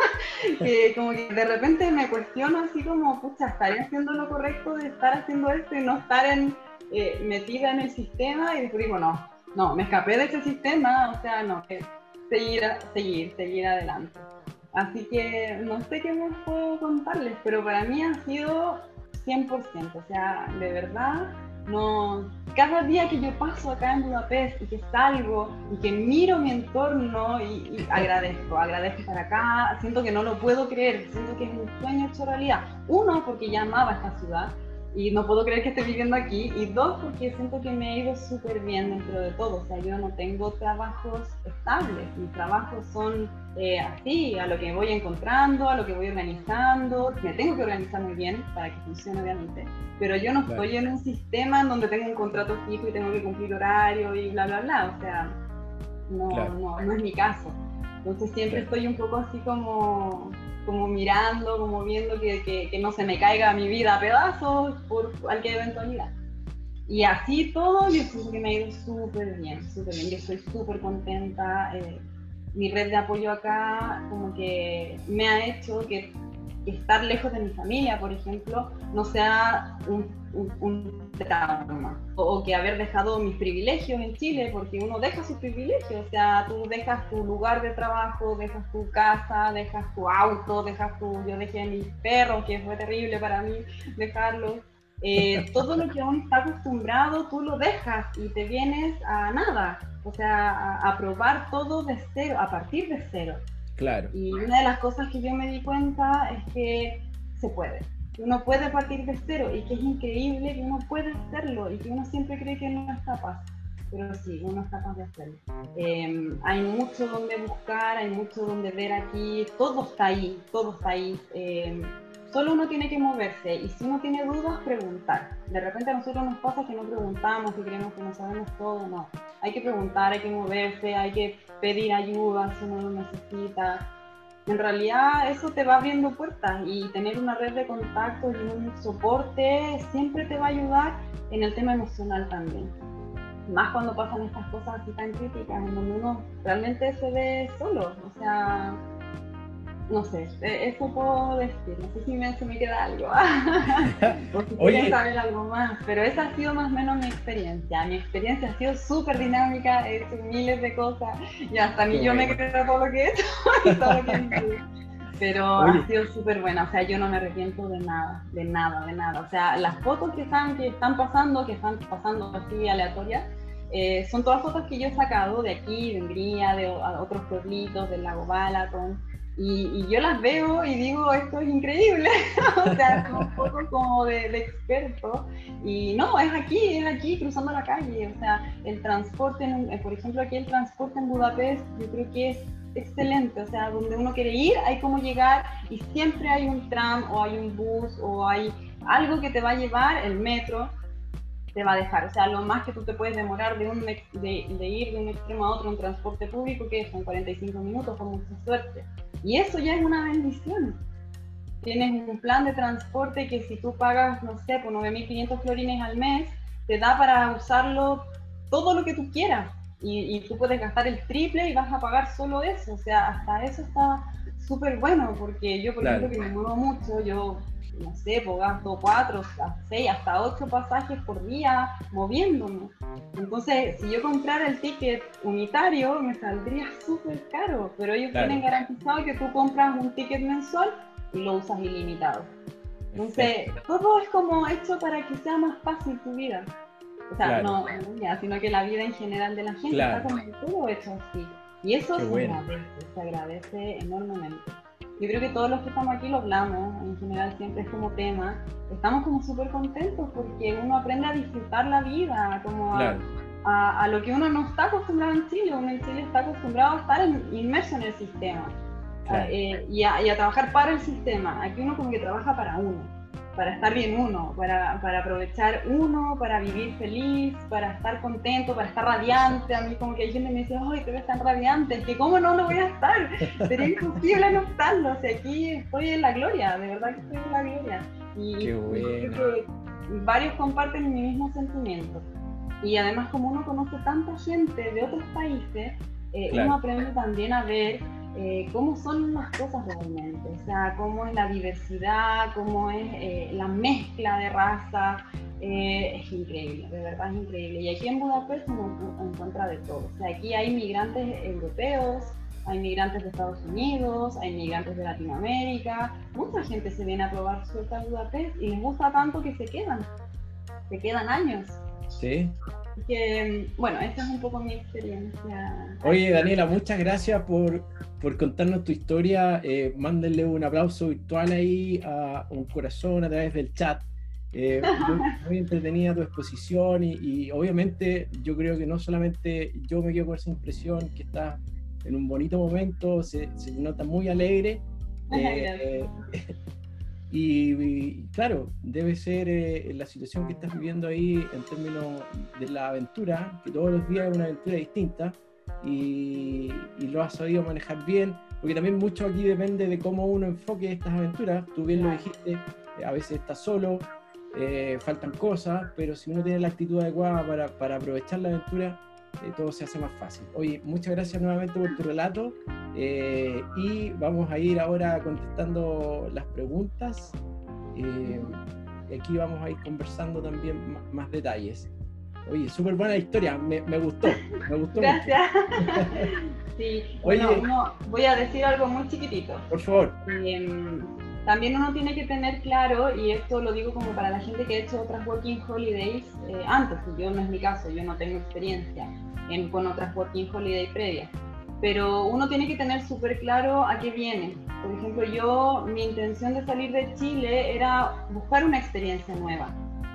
que como que de repente me cuestiono así como, pucha, ¿estaré haciendo lo correcto de estar haciendo esto y no estar en, eh, metida en el sistema? Y después digo, no, no, me escapé de ese sistema, o sea, no, que seguir, seguir, seguir adelante. Así que no sé qué más puedo contarles, pero para mí ha sido 100%, o sea, de verdad no, cada día que yo paso acá en Budapest y que salgo y que miro mi entorno y, agradezco, agradezco estar acá, siento que no lo puedo creer, siento que es un sueño hecho realidad. Uno, porque ya amaba esta ciudad y no puedo creer que esté viviendo aquí. Y dos, porque siento que me he ido súper bien dentro de todo. O sea, yo no tengo trabajos estables. Mis trabajos son eh, así, a lo que voy encontrando, a lo que voy organizando. Me tengo que organizar muy bien para que funcione, obviamente. Pero yo no estoy en un sistema en donde tengo un contrato fijo y tengo que cumplir horario y bla, bla, bla. O sea, no, no, no es mi caso. Entonces siempre estoy un poco así como como mirando, como viendo que, que, no se me caiga mi vida a pedazos por cualquier eventualidad. Y así todo, yo siento que me ha ido súper bien, súper bien. Yo estoy súper contenta. Eh, mi red de apoyo acá como que me ha hecho que estar lejos de mi familia, por ejemplo, no sea un, un, trauma. O, que haber dejado mis privilegios en Chile, porque uno deja sus privilegios, o sea, tú dejas tu lugar de trabajo, dejas tu casa, dejas tu auto, dejas tu... Yo dejé a mis perros, que fue terrible para mí dejarlos. Eh, todo lo que uno está acostumbrado, tú lo dejas y te vienes a nada, o sea, a, a probar todo de cero, a partir de cero. Claro. Y una de las cosas que yo me di cuenta es que se puede. Uno puede partir de cero y que es increíble que uno puede hacerlo y que uno siempre cree que no es capaz. Pero sí, uno es capaz de hacerlo. Em, hay mucho donde buscar, hay mucho donde ver aquí. Todo está ahí, todo está ahí. Em, solo uno tiene que moverse y si uno tiene dudas, preguntar. De repente a nosotros nos pasa que no preguntamos y creemos que no sabemos todo, no. Hay que preguntar, hay que moverse, hay que pedir ayuda si uno lo necesita. En realidad eso te va abriendo puertas y tener una red de contactos y un soporte siempre te va a ayudar en el tema emocional también. Más cuando pasan estas cosas así tan críticas, en donde uno realmente se ve solo. O sea, no sé, e, eso puedo decir, no sé si me, se me queda algo, o si quieren saber algo más, pero esa ha sido más o menos mi experiencia. Mi experiencia ha sido súper dinámica, he hecho miles de cosas y hasta ni yo me creo todo lo que he hecho y todo lo que he hecho. Pero ha sido súper buena, o sea, yo no me arrepiento de nada, de nada, de nada. O sea, las fotos que están, que están pasando, que están pasando así aleatorias, eh, son todas fotos que yo he sacado de aquí, de Hungría, de otros pueblitos, del lago Balaton. Y, yo las veo y digo, esto es increíble, o sea, son un poco como de, de, experto. Y no, es aquí, es aquí, cruzando la calle. O sea, el transporte, eh, por ejemplo, aquí el transporte en Budapest, yo creo que es excelente. O sea, donde uno quiere ir, hay como llegar y siempre hay un tram o hay un bus o hay algo que te va a llevar, el metro, te va a dejar. O sea, lo más que tú te puedes demorar de, un, de, de ir de un extremo a otro en transporte público, que son 45 minutos, con mucha suerte. Y eso ya es una bendición. Tienes un plan de transporte que si tú pagas, no sé, por 9.500 florines al mes, te da para usarlo todo lo que tú quieras. Y, tú puedes gastar el triple y vas a pagar solo eso. O sea, hasta eso está súper bueno, porque yo, por ejemplo, que me muevo mucho, yo, no sé, pues gasto cuatro, seis, hasta ocho pasajes por día moviéndome. Entonces, si yo comprara el ticket unitario, me saldría súper caro, pero ellos tienen garantizado que tú compras un ticket mensual y lo usas ilimitado. Entonces, todo es como hecho para que sea más fácil tu vida. O sea, no ya, sino que la vida en general de la gente está como todo hecho así. Y eso se agradece, se agradece enormemente. Yo creo que todos los que estamos aquí lo hablamos, en general siempre es como tema. Estamos como súper contentos porque uno aprende a disfrutar la vida, como a, a, lo que uno no está acostumbrado en Chile. Uno en Chile está acostumbrado a estar inmerso en el sistema eh, y, a, y a trabajar para el sistema. Aquí uno como que trabaja para uno para estar bien uno, para, para, aprovechar uno, para vivir feliz, para estar contento, para estar radiante. A mí como que hay gente me dice, ay, te ves tan radiante, que cómo no lo voy a estar, sería imposible no estarlo, o sea, aquí estoy en la gloria, de verdad que estoy en la gloria. Y, creo que varios comparten mi mismo sentimiento. Y además como uno conoce tanta gente de otros países, eh, uno aprende también a ver eh, cómo son las cosas realmente, o sea, cómo es la diversidad, cómo es eh, la mezcla de raza, eh, es increíble, de verdad es increíble. Y aquí en Budapest uno encuentra de todo, o sea, aquí hay migrantes europeos, hay migrantes de Estados Unidos, hay migrantes de Latinoamérica, mucha gente se viene a probar suerte a Budapest y les gusta tanto que se quedan, se quedan años. Sí, que, bueno, esta es un poco mi experiencia. Oye, Daniela, muchas gracias por, por contarnos tu historia. Eh, mándenle un aplauso virtual ahí a un corazón a través del chat. Eh, muy, entretenida tu exposición y, obviamente yo creo que no solamente yo me quedo con esa impresión que estás en un bonito momento, se, se nota muy alegre. Eh, y, claro, debe ser eh, la situación que estás viviendo ahí en términos de la aventura, que todos los días es una aventura distinta y, lo has sabido manejar bien. porque también mucho aquí depende de cómo uno enfoque estas aventuras. Tú bien lo dijiste, a veces estás solo, eh, faltan cosas, pero si uno tiene la actitud adecuada para, para aprovechar la aventura, eh, todo se hace más fácil. Oye, muchas gracias nuevamente por tu relato eh, y vamos a ir ahora contestando las preguntas. y aquí vamos a ir conversando también más, detalles. Oye, súper buena historia, me, me, gustó, me gustó. Gracias. sí, bueno, voy a decir algo muy chiquitito. Por favor. Em, también uno tiene que tener claro, y esto lo digo como para la gente que ha hecho otras working holidays eh, antes, yo no es mi caso, yo no tengo experiencia en, con otras working holidays previas, pero uno tiene que tener súper claro a qué viene. Por ejemplo, yo, mi intención de salir de Chile era buscar una experiencia nueva,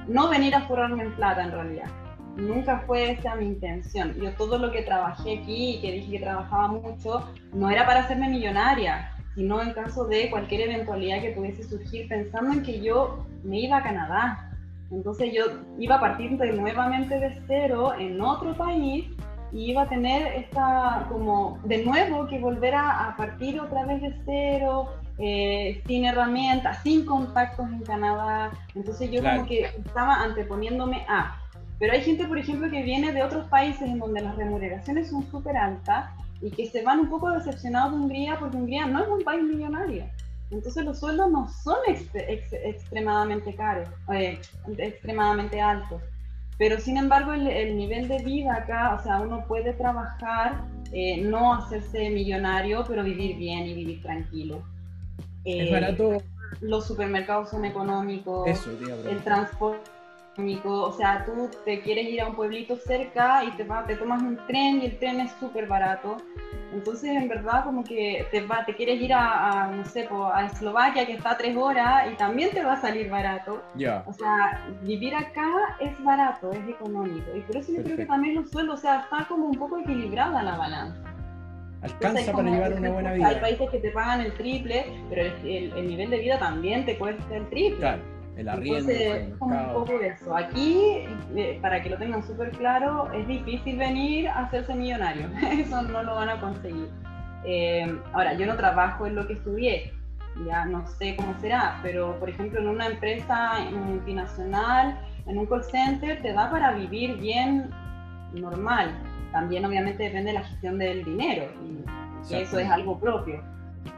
no venir a forrarme en plata en realidad. Nunca fue esa mi intención. Yo todo lo que trabajé aquí y que dije que trabajaba mucho, no era para hacerme millonaria, sino en caso de cualquier eventualidad que pudiese surgir, pensando en que yo me iba a Canadá. Entonces yo iba a partir de nuevamente de cero en otro país y iba a tener esta como de nuevo que volver a, partir otra vez de cero, eh, sin herramientas, sin contactos en Canadá. Entonces yo como que estaba anteponiéndome a. Pero hay gente, por ejemplo, que viene de otros países en donde las remuneraciones son súper altas y que se van un poco decepcionados de Hungría porque Hungría no es un país millonario. Entonces los sueldos no son extremadamente caros, eh, extremadamente altos. Pero sin embargo el, nivel de vida acá, o sea, uno puede trabajar, eh, no hacerse millonario, pero vivir bien y vivir tranquilo. es barato. Eh, los supermercados son económicos. el transporte o sea, tú te quieres ir a un pueblito cerca y te, te tomas un tren y el tren es súper barato. Entonces, en verdad, como que te, va, te quieres ir a, no sé, a Eslovaquia, que está a tres horas, y también te va a salir barato. Ya. O sea, vivir acá es barato, es económico. Y por eso yo creo que también los sueldos, o sea, está como un poco equilibrada la balanza. Alcanza para llevar una buena vida. Hay países que te pagan el triple, pero el, el nivel de vida también te cuesta el triple. Claro el arriendo. Entonces, un poco de eso. Aquí, eh, para que lo tengan súper claro, es difícil venir a hacerse millonario. Eso no lo van a conseguir. Eh, ahora, yo no trabajo en lo que estudié, ya no sé cómo será, pero por ejemplo en una empresa multinacional, en un call center, te da para vivir bien normal. También obviamente depende de la gestión del dinero y eso es algo propio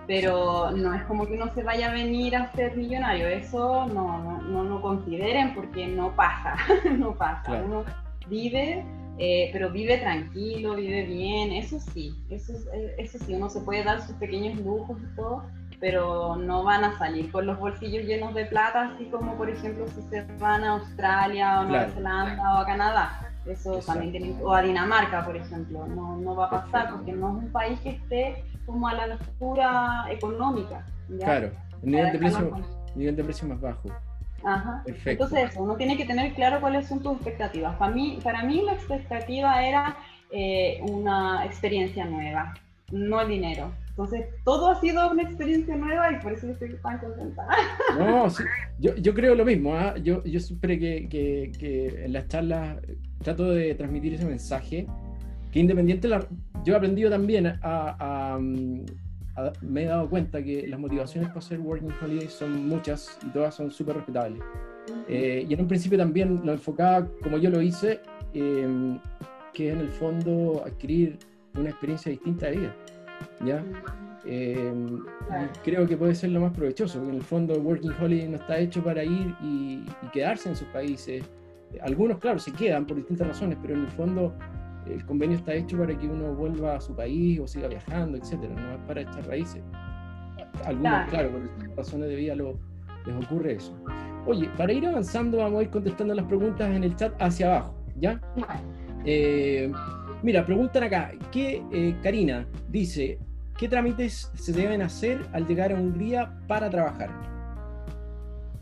pero no es como que uno se vaya a venir a ser millonario, eso no, no, no, consideren porque no pasa, no pasa. Uno vive, eh, pero vive tranquilo, vive bien, eso sí, eso, eh, eso sí, uno se puede dar sus pequeños lujos y todo, pero no van a salir con los bolsillos llenos de plata, así como por ejemplo si se van a Australia o Nueva Zelanda o a Canadá. Eso también tiene, o a Dinamarca, por ejemplo, no, no va a pasar porque no es un país que esté como a la locura económica. Claro, el nivel de, precio, nivel de precio más bajo. Ajá. Perfecto. Entonces eso, uno tiene que tener claro cuáles son tus expectativas. Para mí, para mí la expectativa era eh, una experiencia nueva, no el dinero. Entonces, todo ha sido una experiencia nueva y por eso estoy tan contenta. No, sí, yo, yo, creo lo mismo. ¿ah? Yo, yo siempre que, que, que, en las charlas trato de transmitir ese mensaje, que independiente, la, yo he aprendido también a, me he dado cuenta que las motivaciones para hacer Working Holiday son muchas y todas son súper respetables. Eh, y en un principio también lo enfocaba como yo lo hice, eh, que es en el fondo adquirir una experiencia distinta de vida. ¿ya? Eh, creo que puede ser lo más provechoso, porque en el fondo Working Holiday no está hecho para ir y, y quedarse en sus países. Algunos, claro, se quedan por distintas razones, pero en el fondo el convenio está hecho para que uno vuelva a su país o siga viajando, etcétera, no es para echar raíces. Algunos, claro, por razones de vida lo, les ocurre eso. Oye, para ir avanzando, vamos a ir contestando las preguntas en el chat hacia abajo, ¿ya? Eh, mira, preguntan acá, ¿qué, eh, Karina dice, ¿qué trámites se deben hacer al llegar a Hungría para trabajar?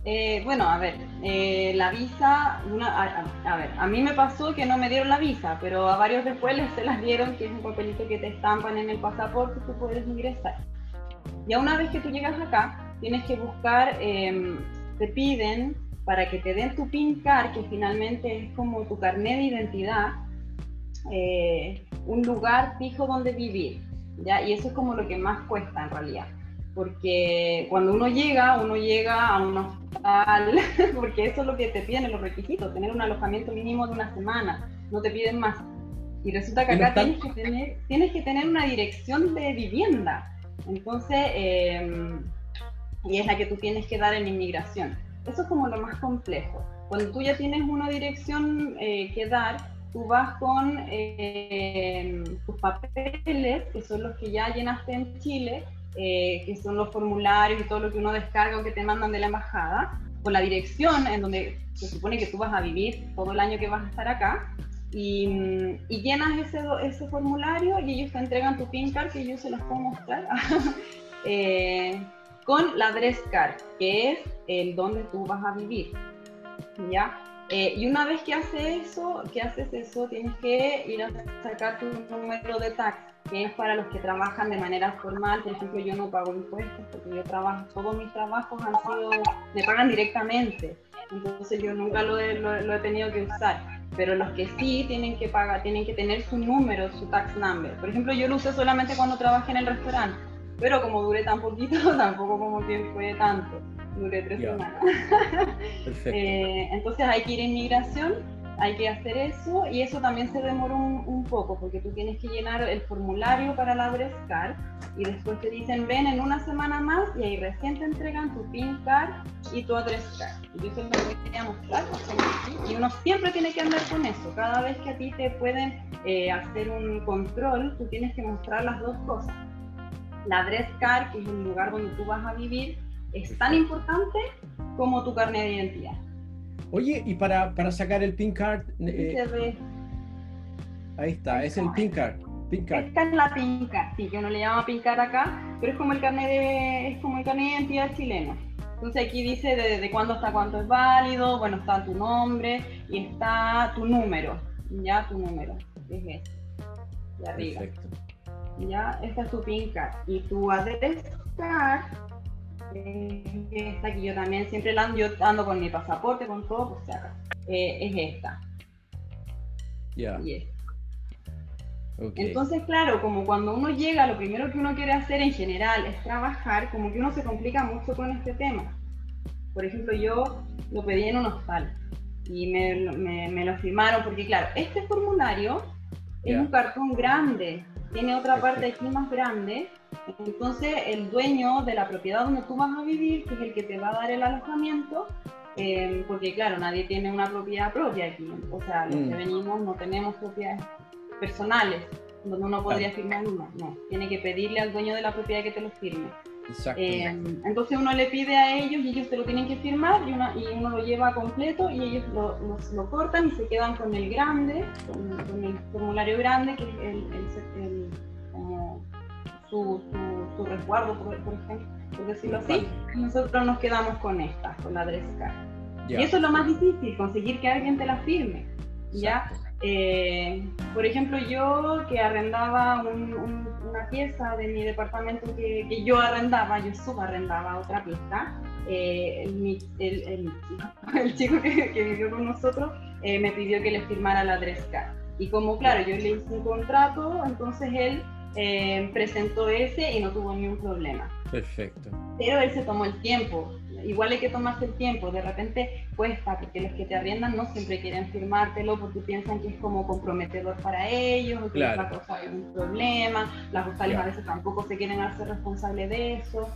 Eh, bueno, a ver, eh, la visa, a, ver, a mí me pasó que no me dieron la visa, pero a varios después les se las dieron, que es un papelito que te estampan en el pasaporte, tú puedes ingresar. Ya una vez que tú llegas acá, tienes que buscar, em, te piden para que te den tu PIN card, que finalmente es como tu carnet de identidad, eh, un lugar fijo donde vivir. ¿ya? Y eso es como lo que más cuesta en realidad. Porque cuando uno llega, uno llega a un hospital, porque eso es lo que te piden los requisitos, tener un alojamiento mínimo de una semana, no te piden más. Y resulta que acá tienes que, tener, tienes que tener una dirección de vivienda. Entonces, eh, y es la que tú tienes que dar en inmigración. Eso es como lo más complejo. Cuando tú ya tienes una dirección eh, que dar, tú vas con eh, tus papeles, que son los que ya llenaste en Chile, eh, que son los formularios y todo lo que uno descarga o que te mandan de la embajada, con la dirección en donde se supone que tú vas a vivir todo el año que vas a estar acá, y, y llenas ese, ese formulario y ellos te entregan tu PIN card, que yo se los puedo mostrar. con la address card, que es el donde tú vas a vivir. ¿Ya? Eh, y una vez que haces eso, que haces eso, tienes que ir a sacar tu número de tax, que es para los que trabajan de manera formal. Por ejemplo, yo no pago impuestos porque yo trabajo, todos mis trabajos han sido, me pagan directamente. Entonces yo nunca lo he, lo he tenido que usar. Pero los que sí tienen que pagar, tienen que tener su número, su tax number. Por ejemplo, yo lo usé solamente cuando trabajé en el restaurante pero como duré tan poquito, tampoco como que fue tanto, duré tres semanas. eh, entonces hay que ir a inmigración, hay que hacer eso y eso también se demora un, poco porque tú tienes que llenar el formulario para la Card y después te dicen ven en una semana más y ahí recién te entregan tu PIN card y tu address card. Y yo siempre lo quería mostrar y uno siempre tiene que andar con eso. Cada vez que a ti te pueden eh, hacer un control, tú tienes que mostrar las dos cosas la address card, que es el lugar donde tú vas a vivir, es tan importante como tu carnet de identidad. Oye, y para, para sacar el PIN card... Eh, ahí está, es el PIN card. Esta es la PIN card, sí, que uno le llama PIN card acá, pero es como el carnet de, es como el carnet de identidad chileno. Entonces aquí dice de, de cuándo hasta cuánto es válido, bueno, está tu nombre y está tu número, ya tu número, es este, de arriba. Perfecto. ¿ya? Esta es tu PIN card. Y tu address card, esta que yo también siempre ando, yo ando con mi pasaporte, con todo, pues acá. Eh, es esta. Ya. Entonces, claro, como cuando uno llega, lo primero que uno quiere hacer en general es trabajar, como que uno se complica mucho con este tema. Por ejemplo, yo lo pedí en un hostal y me, me, lo firmaron porque, claro, este formulario es un cartón grande tiene otra parte aquí más grande. Entonces, el dueño de la propiedad donde tú vas a vivir, que es el que te va a dar el alojamiento, eh, porque claro, nadie tiene una propiedad propia aquí. O sea, los que mm. venimos no tenemos propiedades personales, donde uno podría firmar una. No, tiene que pedirle al dueño de la propiedad que te lo firme. Eh, entonces uno le pide a ellos y ellos te lo tienen que firmar y, una, y uno lo lleva completo y ellos lo, lo, cortan y se quedan con el grande, con, el formulario grande, que es el, su, su, resguardo, por, ejemplo, por decirlo así. Y nosotros nos quedamos con esta, con la Drescar. Y eso es lo más difícil, conseguir que alguien te la firme. ¿ya? Eh, por ejemplo, yo que arrendaba una pieza de mi departamento que, que yo arrendaba, yo subarrendaba otra pieza, eh, el, el, el, chico que, que, vivió con nosotros eh, me pidió que le firmara la Drescar. Y como, claro, yo le hice un contrato, entonces él presentó ese y no tuvo ningún problema. Perfecto. Pero él se tomó el tiempo igual hay que tomarse el tiempo, de repente cuesta, porque los que te arriendan no siempre quieren firmártelo porque piensan que es como comprometedor para ellos, o que les va a causar algún problema, las hostales a veces tampoco se quieren hacer responsables de eso.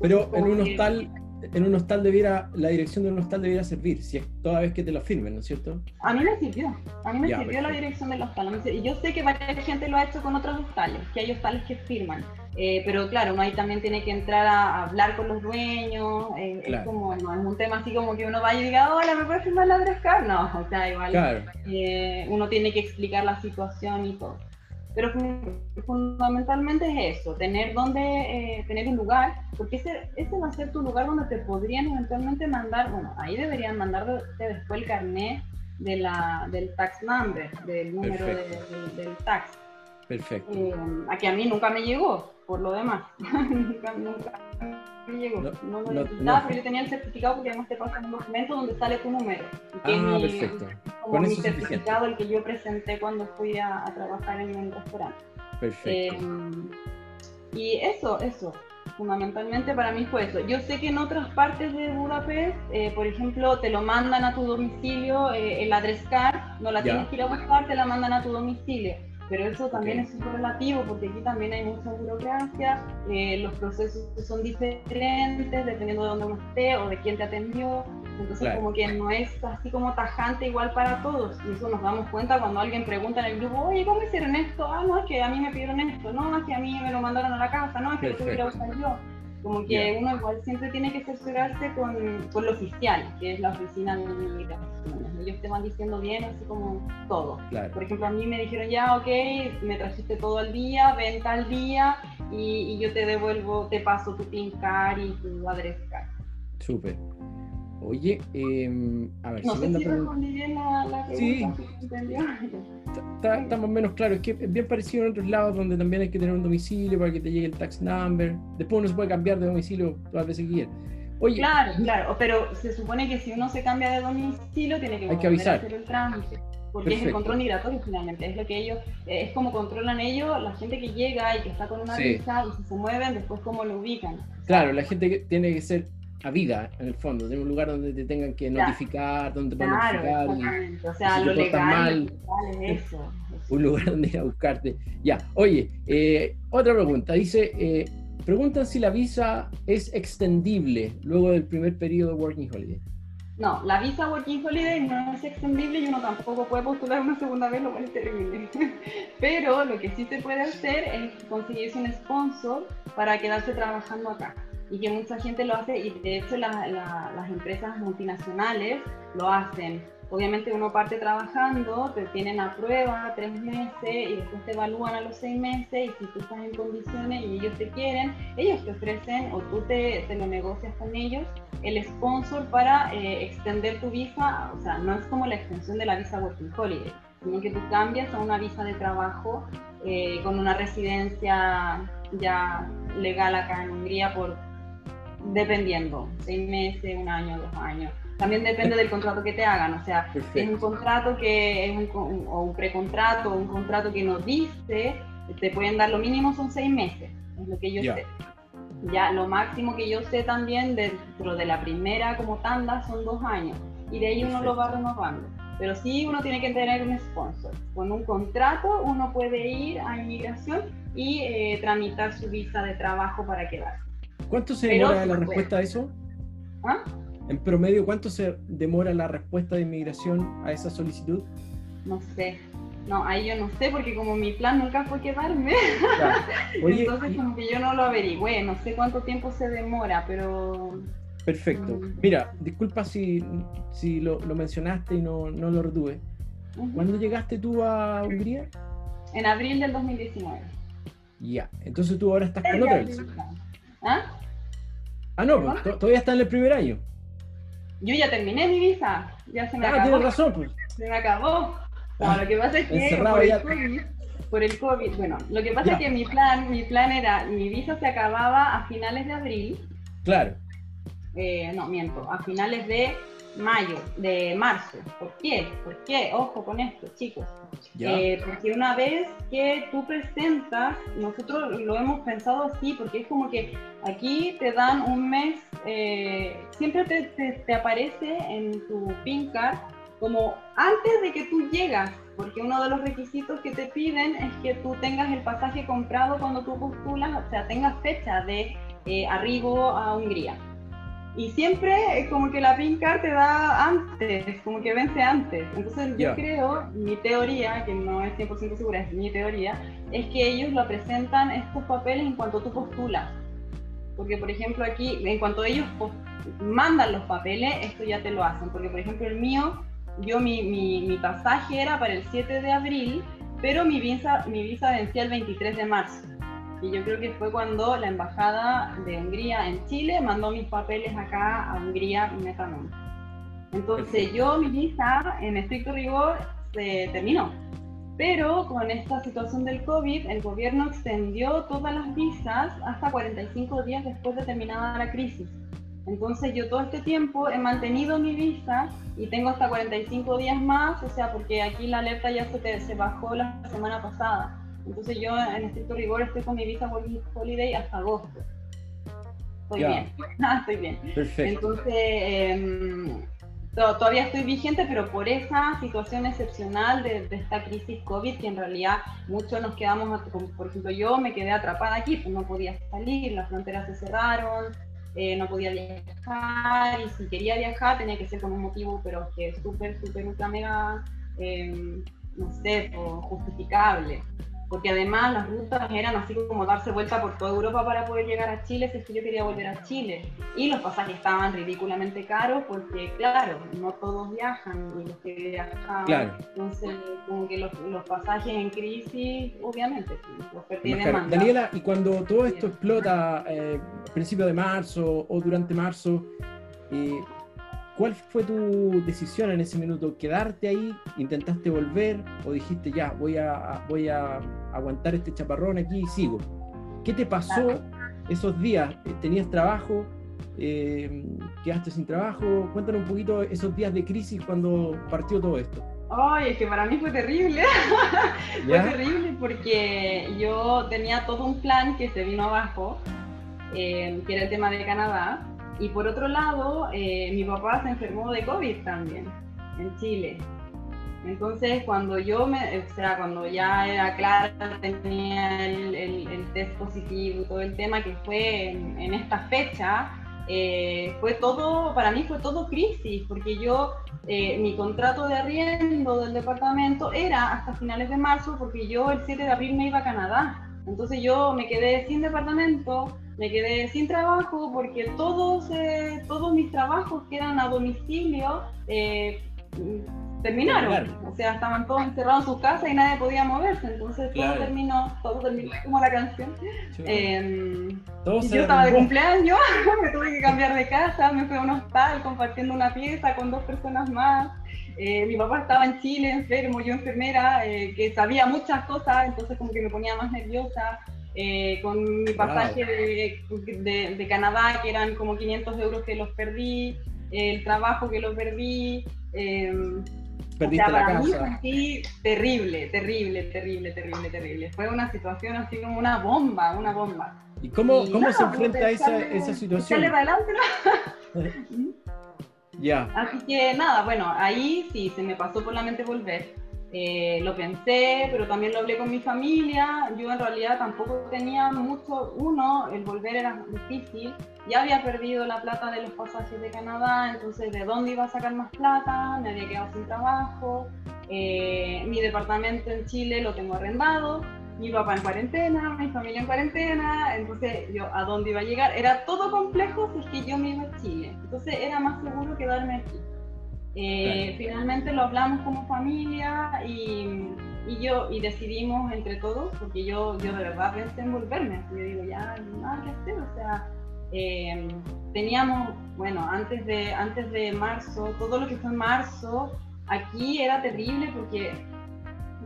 Pero en un hostal, en un hostal debiera, la dirección de un hostal debiera servir, si es toda vez que te lo firmen, ¿no es cierto? A mí me sirvió, a mí me sirvió la dirección del hostal, y yo sé que varias gente lo ha hecho con otros hostales, que hay hostales que firman, eh, pero claro, uno ahí también tiene que entrar a, hablar con los dueños, eh, es como, no es un tema así como que uno vaya y diga, hola, ¿me puedes firmar la Drescar? No, o sea, igual eh, uno tiene que explicar la situación y todo. Pero fundamentalmente es eso, tener donde, tener un lugar, porque ese, ese va a ser tu lugar donde te podrían eventualmente mandar, bueno, ahí deberían mandarte después el carnet de la, del tax number, del número del tax. Perfecto. a que a mí nunca me llegó, por lo demás. nunca, nunca me llegó. No, no lo necesitaba, pero yo tenía el certificado porque además te pasan un documento donde sale tu número. ah, mi, perfecto. Como mi certificado, el que yo presenté cuando fui a, trabajar en un restaurante. Perfecto. Eh, Y eso, eso, fundamentalmente para mí fue eso. Yo sé que en otras partes de Budapest, eh, por ejemplo, te lo mandan a tu domicilio, eh, el address card, no la tienes que ir a buscar, te la mandan a tu domicilio. Pero eso también es súper relativo porque aquí también hay mucha burocracia, eh, los procesos son diferentes dependiendo de dónde uno esté o de quién te atendió. Entonces como que no es así como tajante igual para todos. Y eso nos damos cuenta cuando alguien pregunta en el grupo, oye, ¿cómo hicieron esto? Ah, no, es que a mí me pidieron esto, no, es que a mí me lo mandaron a la casa, no, es que lo tuve que a buscar yo. Como que uno igual siempre tiene que asesorarse con, con, lo oficial, que es la oficina de migraciones. Ellos te van diciendo bien, así como todo. Por ejemplo, a mí me dijeron, ya, ok, me trajiste todo el día, ven tal día y, y yo te devuelvo, te paso tu PIN card y tu address card. Súper. Oye, eh, a ver, no sé si respondí bien la, pregunta, sí. Estamos menos claros, es que es bien parecido en otros lados donde también hay que tener un domicilio para que te llegue el tax number. Después uno se puede cambiar de domicilio todas las veces que quiera. Oye, claro, claro, pero se supone que si uno se cambia de domicilio tiene que, hay que avisar. hacer el trámite. Porque es el control migratorio finalmente, es lo que ellos, eh, es como controlan ellos la gente que llega y que está con una visa y si se mueven, después cómo lo ubican. Claro, la gente que tiene que ser a vida, en el fondo, de un lugar donde te tengan que notificar, donde te puedan notificar. o sea, lo legal, es eso, Un lugar donde ir a buscarte. Ya, oye, eh, otra pregunta. Dice, eh, preguntan si la visa es extendible luego del primer periodo de Working Holiday. No, la visa Working Holiday no es extendible y uno tampoco puede postular una segunda vez, lo cual es terrible. Pero lo que sí se puede hacer es conseguirse un sponsor para quedarse trabajando acá y que mucha gente lo hace y de hecho las empresas multinacionales lo hacen. Obviamente uno parte trabajando, te tienen a prueba tres meses y después te evalúan a los seis meses y si tú estás en condiciones y ellos te quieren, ellos te ofrecen o tú te, te lo negocias con ellos el sponsor para eh, extender tu visa, o sea, no es como la extensión de la visa Working Holiday, sino que tú cambias a una visa de trabajo eh, con una residencia ya legal acá en Hungría por dependiendo, seis meses, un año, dos años. También depende del contrato que te hagan, o sea, es un contrato que es un, o un precontrato, o un contrato que nos dice, te pueden dar lo mínimo son seis meses, es lo que yo sé. Ya, lo máximo que yo sé también dentro de la primera como tanda son dos años, y de ahí uno lo va renovando. Pero sí uno tiene que tener un sponsor. Con un contrato uno puede ir a inmigración y eh, tramitar su visa de trabajo para quedarse. ¿Cuánto se demora la respuesta a eso? ¿Ah? En promedio, ¿cuánto se demora la respuesta de inmigración a esa solicitud? No sé. No, ahí yo no sé, porque como mi plan nunca fue quedarme, entonces como que yo no lo averigüé, no sé cuánto tiempo se demora, pero... Perfecto. Mm. Mira, disculpa si, si lo, mencionaste y no, no lo retuve. ¿Cuándo llegaste tú a Hungría? En abril del 2019. Ya, entonces tú ahora estás con hotels. ¿Ah? Ah, no, pues, todavía está en el primer año. Yo ya terminé mi visa, ya se me ah, acabó. tienes razón, pues. Se me acabó. lo que pasa es que por el, COVID, por el, COVID, bueno, lo que pasa es que mi plan, mi plan era, mi visa se acababa a finales de abril. Claro. Eh, no, miento, a finales de mayo, de marzo. ¿Por qué? ¿Por qué? Ojo con esto, chicos. Eh, porque una vez que tú presentas, nosotros lo hemos pensado así, porque es como que aquí te dan un mes, eh, siempre te, te, aparece en tu PIN card como antes de que tú llegas, porque uno de los requisitos que te piden es que tú tengas el pasaje comprado cuando tú postulas, o sea, tengas fecha de eh, arribo a Hungría. Y siempre es como que la pin card te da antes, como que vence antes. Entonces yo creo, mi teoría, que no es 100% segura, es mi teoría, es que ellos lo presentan estos papeles en cuanto tú postulas. Porque por ejemplo aquí, en cuanto ellos mandan los papeles, esto ya te lo hacen. Porque por ejemplo el mío, yo mi, mi, mi pasaje era para el 7 de abril, pero mi visa, mi visa vencía el 23 de marzo. Y yo creo que fue cuando la embajada de Hungría en Chile mandó mis papeles acá a Hungría inmediatamente. Entonces yo mi visa en estricto rigor se terminó. Pero con esta situación del COVID, el gobierno extendió todas las visas hasta 45 días después de terminada la crisis. Entonces yo todo este tiempo he mantenido mi visa y tengo hasta 45 días más, o sea, porque aquí la alerta ya se, se bajó la semana pasada. Entonces yo en estricto rigor estoy con mi visa holiday hasta agosto. Estoy bien, estoy bien. Perfecto. Entonces, em, todavía estoy vigente, pero por esa situación excepcional de, esta crisis COVID, que en realidad muchos nos quedamos, por ejemplo yo me quedé atrapada aquí, pues no podía salir, las fronteras se cerraron, eh, no podía viajar, y si quería viajar tenía que ser con un motivo, pero que súper, súper, ultra mega, em, no sé, justificable porque además las rutas eran así como darse vuelta por toda Europa para poder llegar a Chile si es que yo quería volver a Chile. Y los pasajes estaban ridículamente caros porque, claro, no todos viajan y los que viajan, claro. entonces como que los, pasajes en crisis, obviamente, los perdí Daniela, y cuando todo esto explota eh, a principios de marzo o durante marzo, eh, ¿Cuál fue tu decisión en ese minuto? ¿Quedarte ahí? ¿Intentaste volver? ¿O dijiste ya, voy a, voy a aguantar este chaparrón aquí y sigo? ¿Qué te pasó esos días? ¿Tenías trabajo? Eh, ¿Quedaste sin trabajo? Cuéntanos un poquito esos días de crisis cuando partió todo esto. Ay, es que para mí fue terrible. fue terrible porque yo tenía todo un plan que se vino abajo, eh, que era el tema de Canadá y por otro lado, eh, mi papá se enfermó de COVID también, en Chile. Entonces, cuando yo me, o sea, cuando ya era claro, tenía el, el, test positivo y todo el tema que fue en, esta fecha, eh, fue todo, para mí fue todo crisis, porque yo, eh, mi contrato de arriendo del departamento era hasta finales de marzo, porque yo el 7 de abril me iba a Canadá. Entonces yo me quedé sin departamento, me quedé sin trabajo porque todos, eh, todos mis trabajos que eran a domicilio eh, terminaron. O sea, estaban todos encerrados en sus casas y nadie podía moverse. Entonces todo terminó, todo terminó como la canción. Em, yo estaba de cumpleaños, me tuve que cambiar de casa, me fui a un hostal compartiendo una pieza con dos personas más. Eh, mi papá estaba en Chile enfermo, yo enfermera, que sabía muchas cosas, entonces como que me ponía más nerviosa. Eh, con mi pasaje de, de, Canadá, que eran como 500 euros que los perdí, el trabajo que lo perdí. Eh, Perdiste la casa. Mí terrible, terrible, terrible, terrible, terrible. Fue una situación así como una bomba, una bomba. ¿Y cómo, cómo se enfrenta a esa, esa situación? para adelante, ¿no? ya. Así que nada, bueno, ahí sí, se me pasó por la mente volver eh, lo pensé, pero también lo hablé con mi familia. Yo en realidad tampoco tenía mucho, uno, el volver era difícil. Ya había perdido la plata de los pasajes de Canadá, entonces ¿de dónde iba a sacar más plata? Me había quedado sin trabajo. Eh, mi departamento en Chile lo tengo arrendado. Mi papá en cuarentena, mi familia en cuarentena, entonces yo a dónde iba a llegar. Era todo complejo si es que yo me iba a Chile. Entonces era más seguro quedarme aquí. Eh, finalmente lo hablamos como familia y, y, yo y decidimos entre todos, porque yo, yo de verdad pensé en volverme, yo digo, ya nada que hacer, o sea, eh, teníamos, bueno, antes de, antes de marzo, todo lo que fue marzo, aquí era terrible porque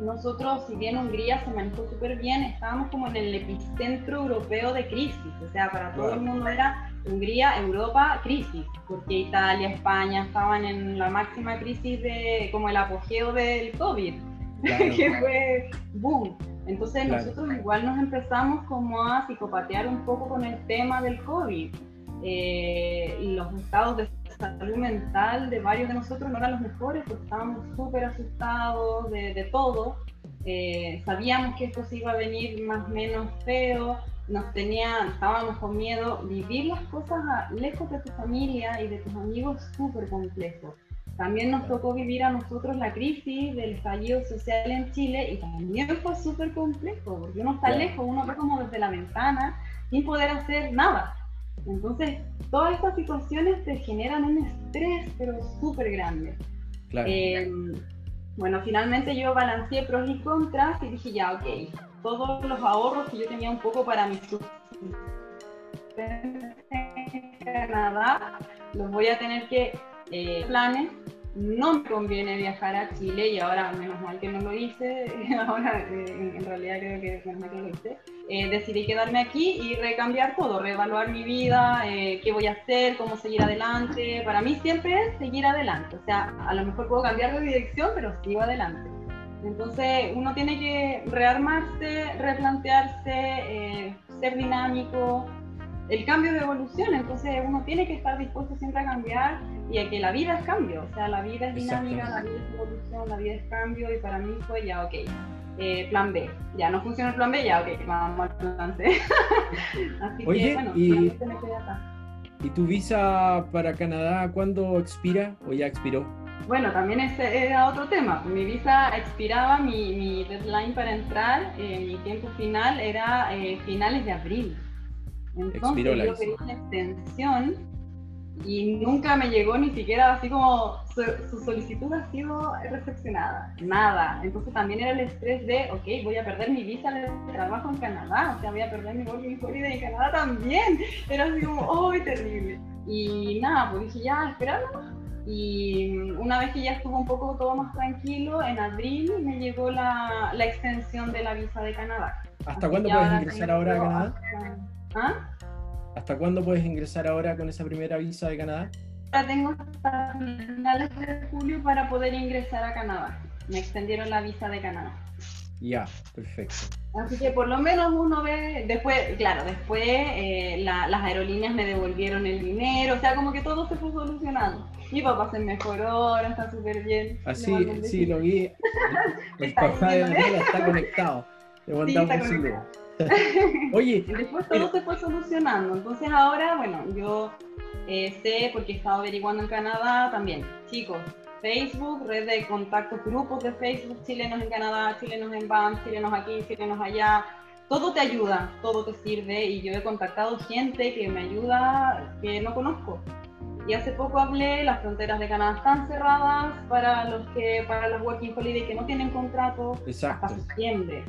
nosotros, si bien Hungría se manejó súper bien, estábamos como en el epicentro europeo de crisis, o sea, para todo el mundo era Hungría, Europa, crisis, porque Italia, España estaban en la máxima crisis de como el apogeo del COVID, que fue boom. Entonces nosotros igual nos empezamos como a psicopatear un poco con el tema del COVID. Eh, y los estados de salud mental de varios de nosotros no eran los mejores porque estábamos súper asustados de, todo. Eh, sabíamos que esto se iba a venir más o menos feo, nos tenía, estábamos con miedo. Vivir las cosas lejos de tu familia y de tus amigos súper complejo. También nos tocó vivir a nosotros la crisis del estallido social en Chile y también fue súper complejo, porque uno está lejos, uno ve como desde la ventana sin poder hacer nada. Entonces, todas estas situaciones te generan un estrés, pero súper grande. Eh, bueno, finalmente yo balanceé pros y contras y dije, ya, ok, todos los ahorros que yo tenía un poco para mi en Canadá, los voy a tener que eh, planes no me conviene viajar a Chile y ahora menos mal que no lo hice, ahora eh, en, realidad creo que menos mal que lo hice, eh, decidí quedarme aquí y recambiar todo, reevaluar mi vida, eh, qué voy a hacer, cómo seguir adelante. Para mí siempre es seguir adelante, o sea, a lo mejor puedo cambiar de dirección, pero sigo adelante. Entonces uno tiene que rearmarse, replantearse, eh, ser dinámico. El cambio de evolución, entonces uno tiene que estar dispuesto siempre a cambiar y a que la vida es cambio, o sea, la vida es dinámica, la vida es evolución, la vida es cambio y para mí fue ya, ok, eh, plan B. Ya no funciona el plan B, ya, ok, vamos al plan C. Así que, bueno, y, ¿y tu visa para Canadá cuándo expira o ya expiró? Bueno, también ese era otro tema. Mi visa expiraba, mi, mi deadline para entrar, eh, mi tiempo final era eh, finales de abril. Entonces Expiró la yo pedí una extensión y nunca me llegó ni siquiera así como su, solicitud ha sido recepcionada, nada. Entonces también era el estrés de, ok, voy a perder mi visa de trabajo en Canadá, o sea, voy a perder mi working holiday en Canadá también. Era así como, oh, terrible. Y nada, pues dije, ya, esperando. Y una vez que ya estuvo un poco todo más tranquilo, en abril me llegó la, la extensión de la visa de Canadá. ¿Hasta cuándo puedes ingresar ahora a Canadá? ¿Ah? ¿Hasta cuándo puedes ingresar ahora con esa primera visa de Canadá? Ya tengo hasta finales de julio para poder ingresar a Canadá. Me extendieron la visa de Canadá. Ya, perfecto. Así que por lo menos uno ve, después, claro, después eh, las aerolíneas me devolvieron el dinero, o sea, como que todo se fue solucionando. Mi papá se mejoró, ahora está súper bien. Así, ah, sí, lo vi. El papá de Daniela está conectado. Le mandamos sí, un Oye. Después todo se fue solucionando. Entonces ahora, bueno, yo eh, sé, porque he estado averiguando en Canadá también, chicos, Facebook, red de contactos, grupos de Facebook, chilenos en Canadá, chilenos en BAM, chilenos aquí, chilenos allá. Todo te ayuda, todo te sirve y yo he contactado gente que me ayuda que no conozco. Y hace poco hablé, las fronteras de Canadá están cerradas para los que para los working holiday que no tienen contrato hasta septiembre.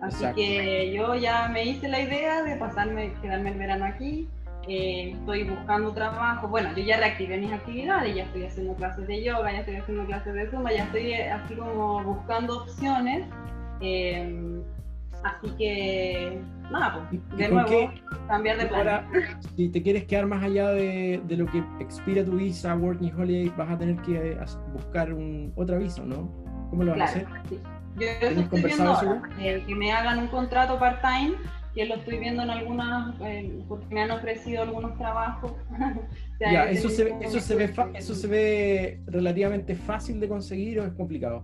Así que yo ya me hice la idea de pasarme, quedarme el verano aquí. Eh, estoy buscando trabajo. Bueno, yo ya reactivé mis actividades, ya estoy haciendo clases de yoga, ya estoy haciendo clases de zumba, ya estoy así como buscando opciones. Eh, así que, nada, pues, de nuevo, cambiar de plan. Ahora, si te quieres quedar más allá de, de, lo que expira tu visa, Working Holiday, vas a tener que buscar un, otra visa, ¿no? ¿Cómo lo vas a hacer? Sí. Yo estoy viendo eh, que me hagan un contrato part-time, que lo estoy viendo en algunas, eh, porque me han ofrecido algunos trabajos. ya, eso, se, eso, se ve eso se ve relativamente fácil de conseguir o es complicado.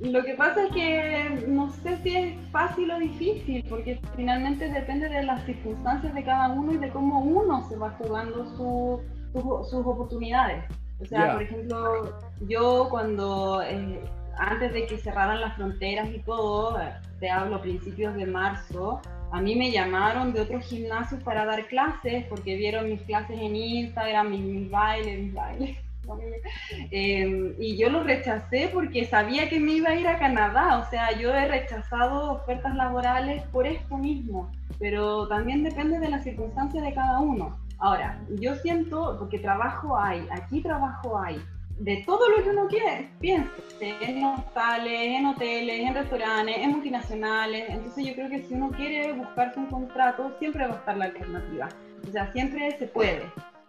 Lo que pasa es que no sé si es fácil o difícil, porque finalmente depende de las circunstancias de cada uno y de cómo uno se va jugando su, sus oportunidades. O sea, por ejemplo, yo cuando eh, antes de que cerraran las fronteras y todo, te hablo a principios de marzo, a mí me llamaron de otros gimnasios para dar clases porque vieron mis clases en Instagram, mis, bailes, mis bailes. Em, y yo lo rechacé porque sabía que me iba a ir a Canadá, o sea, yo he rechazado ofertas laborales por esto mismo, pero también depende de las circunstancias de cada uno. Ahora, yo siento, porque trabajo hay, aquí trabajo hay, de todo lo que uno quiere, piense, en hostales, en hoteles, en restaurantes, en multinacionales. Entonces yo creo que si uno quiere buscarse un contrato, siempre va a estar la alternativa. O sea, siempre se puede.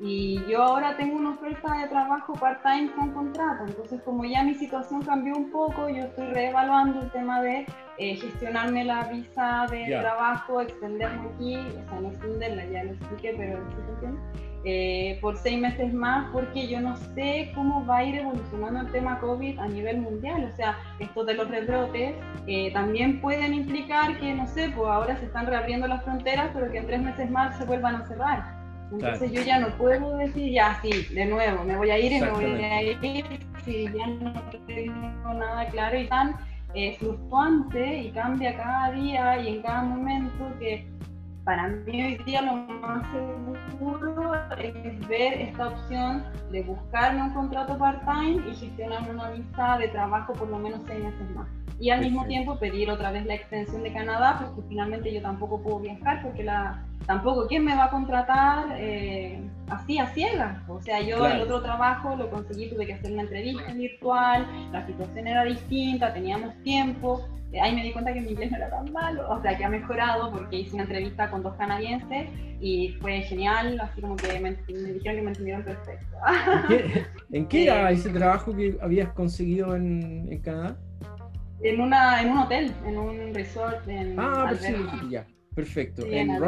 Y yo ahora tengo una oferta de trabajo part-time con contrato. Entonces, como ya mi situación cambió un poco, yo estoy reevaluando el tema de eh, gestionarme la visa de trabajo, extenderme aquí, o sea, no extenderla, ya lo expliqué, pero ¿sí eh, por seis meses más porque yo no sé cómo va a ir evolucionando el tema COVID a nivel mundial. O sea, esto de los rebrotes eh, también pueden implicar que, no sé, pues ahora se están reabriendo las fronteras, pero que en tres meses más se vuelvan a cerrar. Entonces yo ya no puedo decir, ya sí, de nuevo, me voy a ir y me voy a ir, si ya no tengo nada claro y tan eh, fluctuante y cambia cada día y en cada momento que para mí hoy día lo más seguro es ver esta opción de buscarme un contrato part-time y gestionarme una visa de trabajo por lo menos seis meses más. Y al mismo tiempo pedir otra vez la extensión de Canadá, porque finalmente yo tampoco puedo viajar, porque la, tampoco, ¿quién me va a contratar eh, así a ciegas? O sea, yo el otro trabajo lo conseguí, tuve que hacer una entrevista virtual, la situación era distinta, teníamos tiempo, ahí me di cuenta que mi inglés no era tan malo, o sea, que ha mejorado porque hice una entrevista con dos canadienses y fue genial, así como que me, dijeron que me entendieron perfecto. ¿En qué, era ese trabajo que habías conseguido en, Canadá? En, una, en un hotel, en un resort. En ah, perfecto, ya, perfecto. ¿En,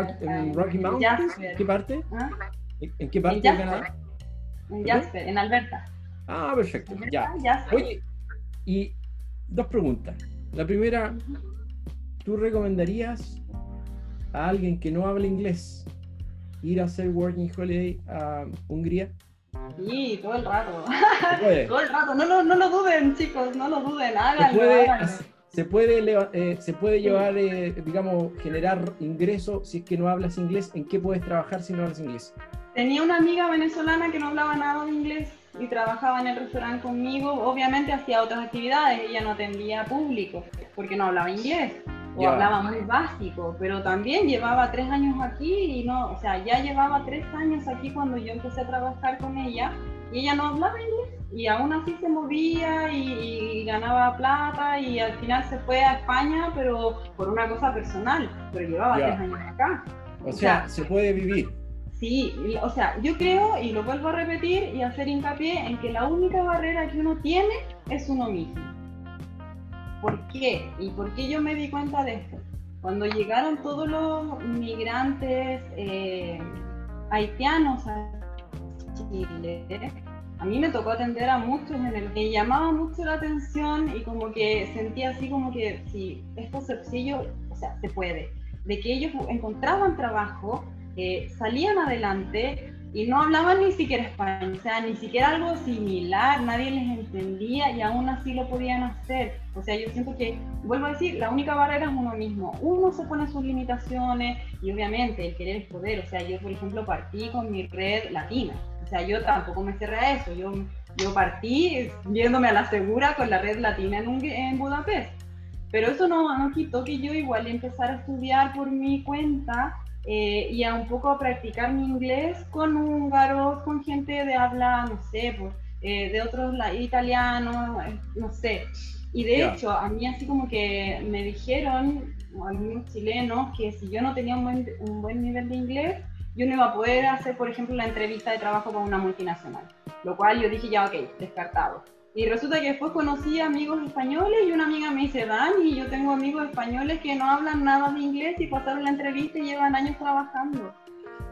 Rocky Mountains? ¿En qué parte? ¿Ah? ¿En qué parte de Canadá? En Jasper, en Alberta. Ah, perfecto, ya. Oye, y dos preguntas. La primera, ¿tú recomendarías a alguien que no habla inglés ir a hacer Working Holiday a Hungría? Sí, todo el rato. todo el rato. No, no, no, lo duden, chicos, no lo duden. Háganlo. Se puede, se puede, eh, se puede llevar, eh, digamos, generar ingreso si es que no hablas inglés. ¿En qué puedes trabajar si no hablas inglés? Tenía una amiga venezolana que no hablaba nada de inglés y trabajaba en el restaurante conmigo. Obviamente hacía otras actividades, ella no atendía público porque no hablaba inglés o hablaba muy básico, pero también llevaba tres años aquí y no, o sea, ya llevaba tres años aquí cuando yo empecé a trabajar con ella y ella no hablaba inglés y aún así se movía y, ganaba plata y al final se fue a España, pero por una cosa personal, pero llevaba tres años acá. O, sea, se puede vivir. Sí, o sea, yo creo, y lo vuelvo a repetir y hacer hincapié en que la única barrera que uno tiene es uno mismo. ¿Por qué? ¿Y por qué yo me di cuenta de esto? Cuando llegaron todos los migrantes eh, haitianos a Chile, a mí me tocó atender a muchos en el que llamaba mucho la atención y como que sentía así como que si esto sencillo, o sea, se puede, de que ellos encontraban trabajo, eh, salían adelante y no hablaban ni siquiera español, o sea, ni siquiera algo similar, nadie les entendía y aún así lo podían hacer. O sea, yo siento que, vuelvo a decir, la única barrera es uno mismo. Uno se pone sus limitaciones y obviamente el querer es poder. O sea, yo, por ejemplo, partí con mi red latina. O sea, yo tampoco me cerré a eso. Yo, yo partí viéndome a la segura con la red latina en, en Budapest. Pero eso no, no quitó que yo igual empezara a estudiar por mi cuenta eh, y a un poco a practicar mi inglés con húngaros, con gente de habla, no sé, pues, eh, de otros italianos, eh, no sé. Y de hecho, a mí así como que me dijeron, algunos chilenos, que si yo no tenía un buen, un buen nivel de inglés, yo no iba a poder hacer, por ejemplo, la entrevista de trabajo con una multinacional. Lo cual yo dije, ya, ok, descartado. Y resulta que después conocí amigos españoles y una amiga me dice, Dani, yo tengo amigos españoles que no hablan nada de inglés y pasaron la entrevista y llevan años trabajando.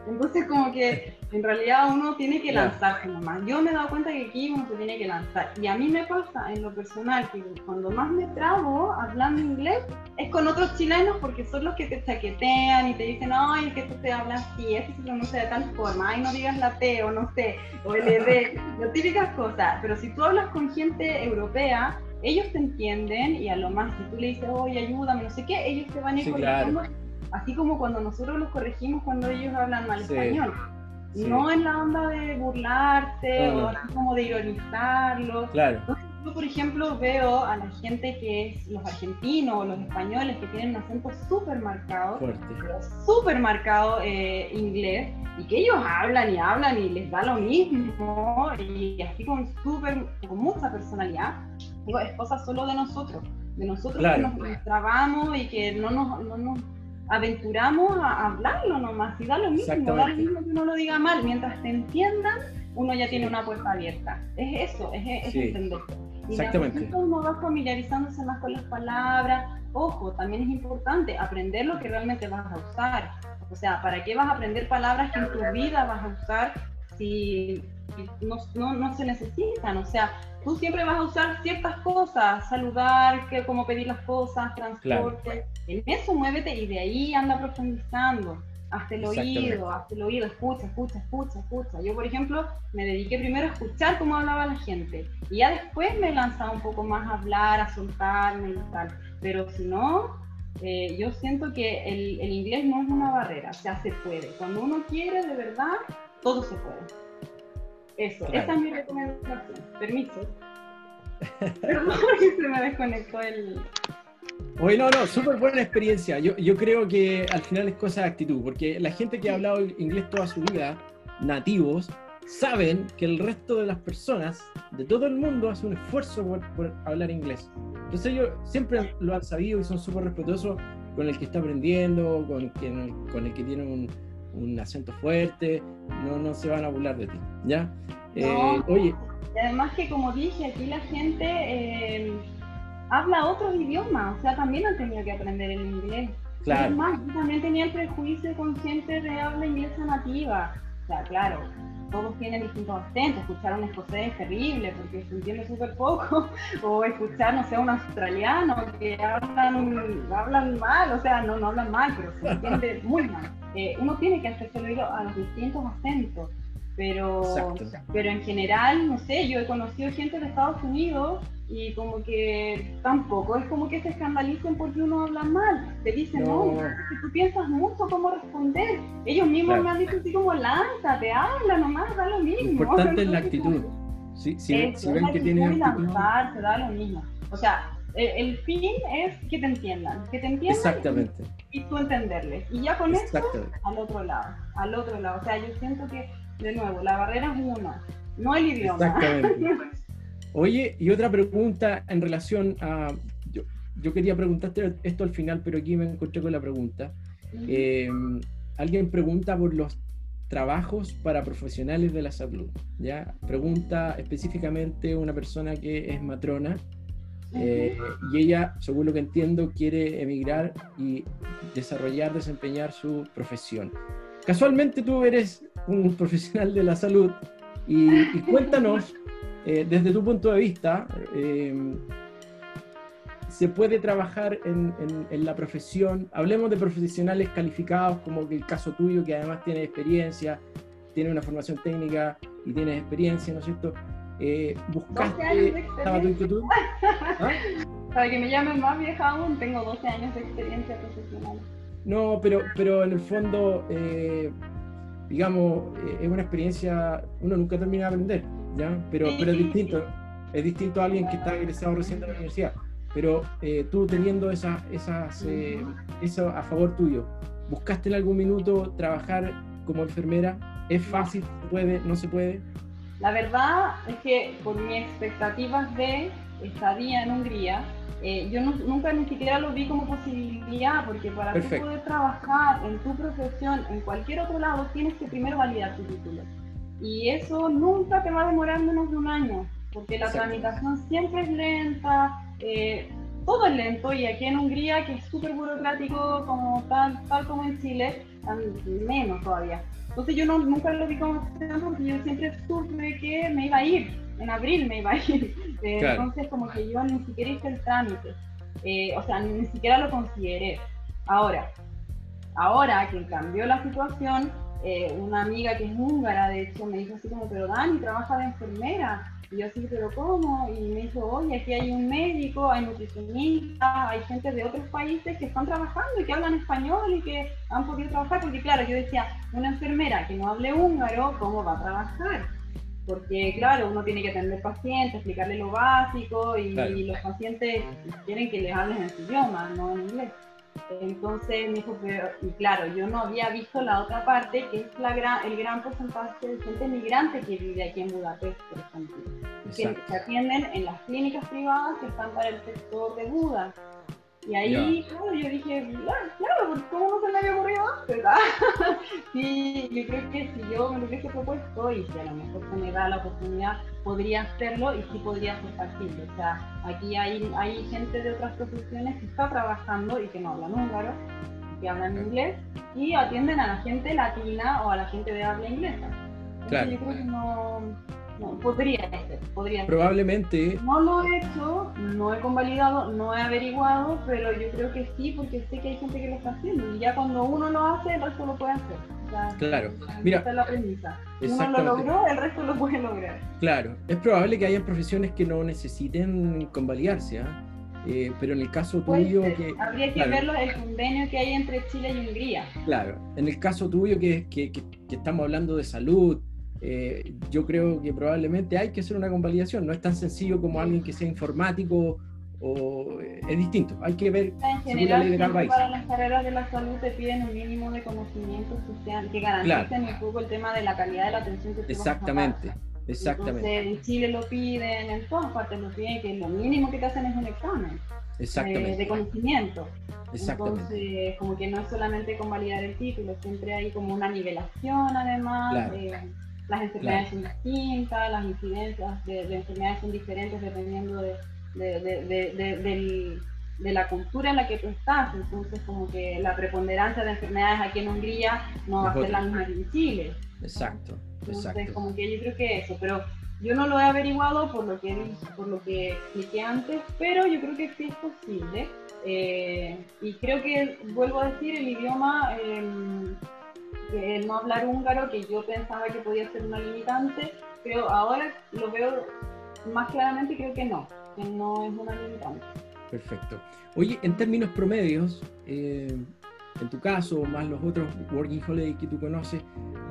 Entonces como que en realidad uno tiene que lanzarse nomás. Yo me he dado cuenta que aquí uno se tiene que lanzar. Y a mí me pasa en lo personal que cuando más me trabo hablando inglés es con otros chilenos porque son los que te chaquetean y te dicen, ay, que tú te hablas así, este se pronuncia de tal forma, ay, no digas la T o no sé, o el ED, las típicas cosas. Pero si tú hablas con gente europea, ellos te entienden y a lo más si tú le dices, oye, ayúdame, no sé qué, ellos te van a ir sí, Así como cuando nosotros los corregimos cuando ellos hablan mal español. No en la onda de burlarse o así como de ironizarlo. Claro. yo, por ejemplo, veo a la gente que es los argentinos o los españoles que tienen un acento súper marcado, súper marcado eh, inglés, y que ellos hablan y hablan y les da lo mismo, y así con, super, con mucha personalidad. Digo, es cosa solo de nosotros, de nosotros que nos, trabamos y que no nos, no nos aventuramos a hablarlo nomás, y da lo mismo, da lo mismo que uno lo diga mal, mientras te entiendan, uno ya tiene una puerta abierta. Es eso, es, es entender. Y Exactamente. uno va familiarizándose más con las palabras. Ojo, también es importante aprender lo que realmente vas a usar. O sea, ¿para qué vas a aprender palabras que en tu vida vas a usar si no, no, no se necesitan? O sea, tú siempre vas a usar ciertas cosas, saludar, que, como pedir las cosas, transporte. En eso muévete y de ahí anda profundizando. Hasta el oído, hasta el oído, escucha, escucha, escucha, escucha. Yo, por ejemplo, me dediqué primero a escuchar cómo hablaba la gente y ya después me lanzaba un poco más a hablar, a soltarme y tal. Pero si no, eh, yo siento que el, el inglés no es una barrera, o sea, se puede. Cuando uno quiere, de verdad, todo se puede. Eso, esa es mi recomendación. Permiso. Perdón que se me desconectó el. Bueno, no, súper buena experiencia. Yo, yo creo que al final es cosa de actitud, porque la gente que ha hablado inglés toda su vida, nativos, saben que el resto de las personas de todo el mundo hace un esfuerzo por, hablar inglés. Entonces ellos siempre lo han sabido y son súper respetuosos con el que está aprendiendo, con, quien, con el que tiene un, un acento fuerte, no, no se van a burlar de ti, ¿ya? Eh, oye. además que como dije, aquí la gente, eh, habla otros idiomas, o sea, también han tenido que aprender el inglés. Claro. más, también tenía el prejuicio con gente de habla inglesa nativa. O sea, claro, todos tienen distintos acentos. Escuchar un escocés es terrible porque se entiende súper poco. O escuchar, no sé, un australiano que hablan, hablan mal, o sea, no, no hablan mal, pero se entiende muy mal. Eh, uno tiene que hacerse oído a los distintos acentos. Pero, pero en general, no sé, yo he conocido gente de Estados Unidos y como que tampoco es como que se escandalicen porque uno habla mal. Te dicen, no, si tú piensas mucho cómo responder. Ellos mismos me han dicho así como, lánzate, habla nomás, da lo mismo. importante es la actitud. Si, si, ven que tiene actitud. Lanzarse, da lo mismo. O sea, el, fin es que te entiendan, que te entiendan Exactamente. Y, tú entenderles. Y ya con eso, al otro lado, al otro lado. O sea, yo siento que, de nuevo, la barrera es una, no el idioma. Exactamente. Oye, y otra pregunta en relación a. Yo, quería preguntarte esto al final, pero aquí me encontré con la pregunta. Em, alguien pregunta por los trabajos para profesionales de la salud. ¿ya? Pregunta específicamente una persona que es matrona eh, y ella, según lo que entiendo, quiere emigrar y desarrollar, desempeñar su profesión. Casualmente tú eres un profesional de la salud y cuéntanos eh, desde tu punto de vista, eh, se puede trabajar en, la profesión, hablemos de profesionales calificados como el caso tuyo, que además tiene experiencia, tiene una formación técnica y tienes experiencia, ¿no es cierto? Eh, ¿Buscaste, estaba tu inquietud? ¿Ah? Para que me llamen más vieja aún, tengo 12 años de experiencia profesional. No, pero, pero en el fondo, digamos, es una experiencia, uno nunca termina de aprender. ¿ya? Pero, pero es distinto, es distinto a alguien que está egresado recién de la universidad. Pero eh, tú teniendo esa, esas, eh, eso a favor tuyo, ¿buscaste en algún minuto trabajar como enfermera? ¿Es fácil? ¿Se puede? ¿No se puede? La verdad es que por mis expectativas de estadía en Hungría, eh, yo nunca ni siquiera lo vi como posibilidad, porque para poder trabajar en tu profesión en cualquier otro lado, tienes que primero validar tu título. Y eso nunca te va a demorar menos de un año, porque la tramitación siempre es lenta, eh, todo es lento y aquí en Hungría, que es súper burocrático, como tal, tal como en Chile, menos todavía. Entonces yo no, nunca lo vi como opción porque yo siempre supe que me iba a ir, en abril me iba a ir. Eh, entonces como que yo ni siquiera hice el trámite, eh, o sea, ni siquiera lo consideré. Ahora, ahora que cambió la situación, eh, una amiga que es húngara, de hecho, me dijo así como, pero Dani, trabaja de enfermera. Y yo así, pero ¿cómo? Y me dijo, oye, aquí hay un médico, hay nutricionistas, hay gente de otros países que están trabajando y que hablan español y que han podido trabajar. Porque claro, yo decía, una enfermera que no hable húngaro, ¿cómo va a trabajar? Porque claro, uno tiene que atender pacientes, explicarle lo básico y, y los pacientes quieren que les hables en su idioma, no en inglés. Entonces me dijo, pero, y claro, yo no había visto la otra parte, que es la gran, el gran porcentaje de gente migrante que vive aquí en Budapest, por ejemplo, que se atienden en las clínicas privadas que están para el sector de Buda. Y ahí, claro, yo dije, claro, claro, ¿cómo no se me había ocurrido antes? sí, yo creo que si yo me lo hubiese propuesto y si a lo mejor se me da la oportunidad, podría hacerlo y sí podría ser factible. O sea, aquí hay, hay gente de otras profesiones que está trabajando y que no hablan húngaro, que hablan inglés y atienden a la gente latina o a la gente de habla inglesa. claro. yo creo que no podría ser, podría Probablemente. No lo he hecho, no he convalidado, no he averiguado, pero yo creo que sí, porque sé que hay gente que lo está haciendo. Y ya cuando uno lo hace, el resto lo puede hacer. claro, mira. Es la premisa. Uno lo logró, el resto lo puede lograr. Claro, es probable que haya profesiones que no necesiten convalidarse, ¿ah? eh, pero en el caso tuyo que... Habría que ver el convenio que hay entre Chile y Hungría. Claro, en el caso tuyo que, que, que estamos hablando de salud, eh, yo creo que probablemente hay que hacer una convalidación. No es tan sencillo como alguien que sea informático o eh, es distinto. Hay que ver en general, Para las carreras de la salud te piden un mínimo de conocimiento social que garanticen un poco el tema de la calidad de la atención que Exactamente. Exactamente. Entonces, en Chile lo piden, en todas partes lo piden, que lo mínimo que te hacen es un examen Exactamente. de conocimiento. Entonces, como que no es solamente convalidar el título, siempre hay como una nivelación además. Eh, las enfermedades son distintas, las incidencias de, enfermedades son diferentes dependiendo de, de, la cultura en la que tú estás. Entonces, como que la preponderancia de enfermedades aquí en Hungría no va a ser la misma que en Chile. Exacto. Entonces, como que yo creo que eso, pero yo no lo he averiguado por lo que por lo que expliqué antes, pero yo creo que sí es posible. Eh, y creo que, vuelvo a decir, el idioma, em, el no hablar húngaro, que yo pensaba que podía ser una limitante, pero ahora lo veo más claramente y creo que no, que no es una limitante. Perfecto. Oye, en términos promedios, eh, en tu caso, más los otros Working Holiday que tú conoces,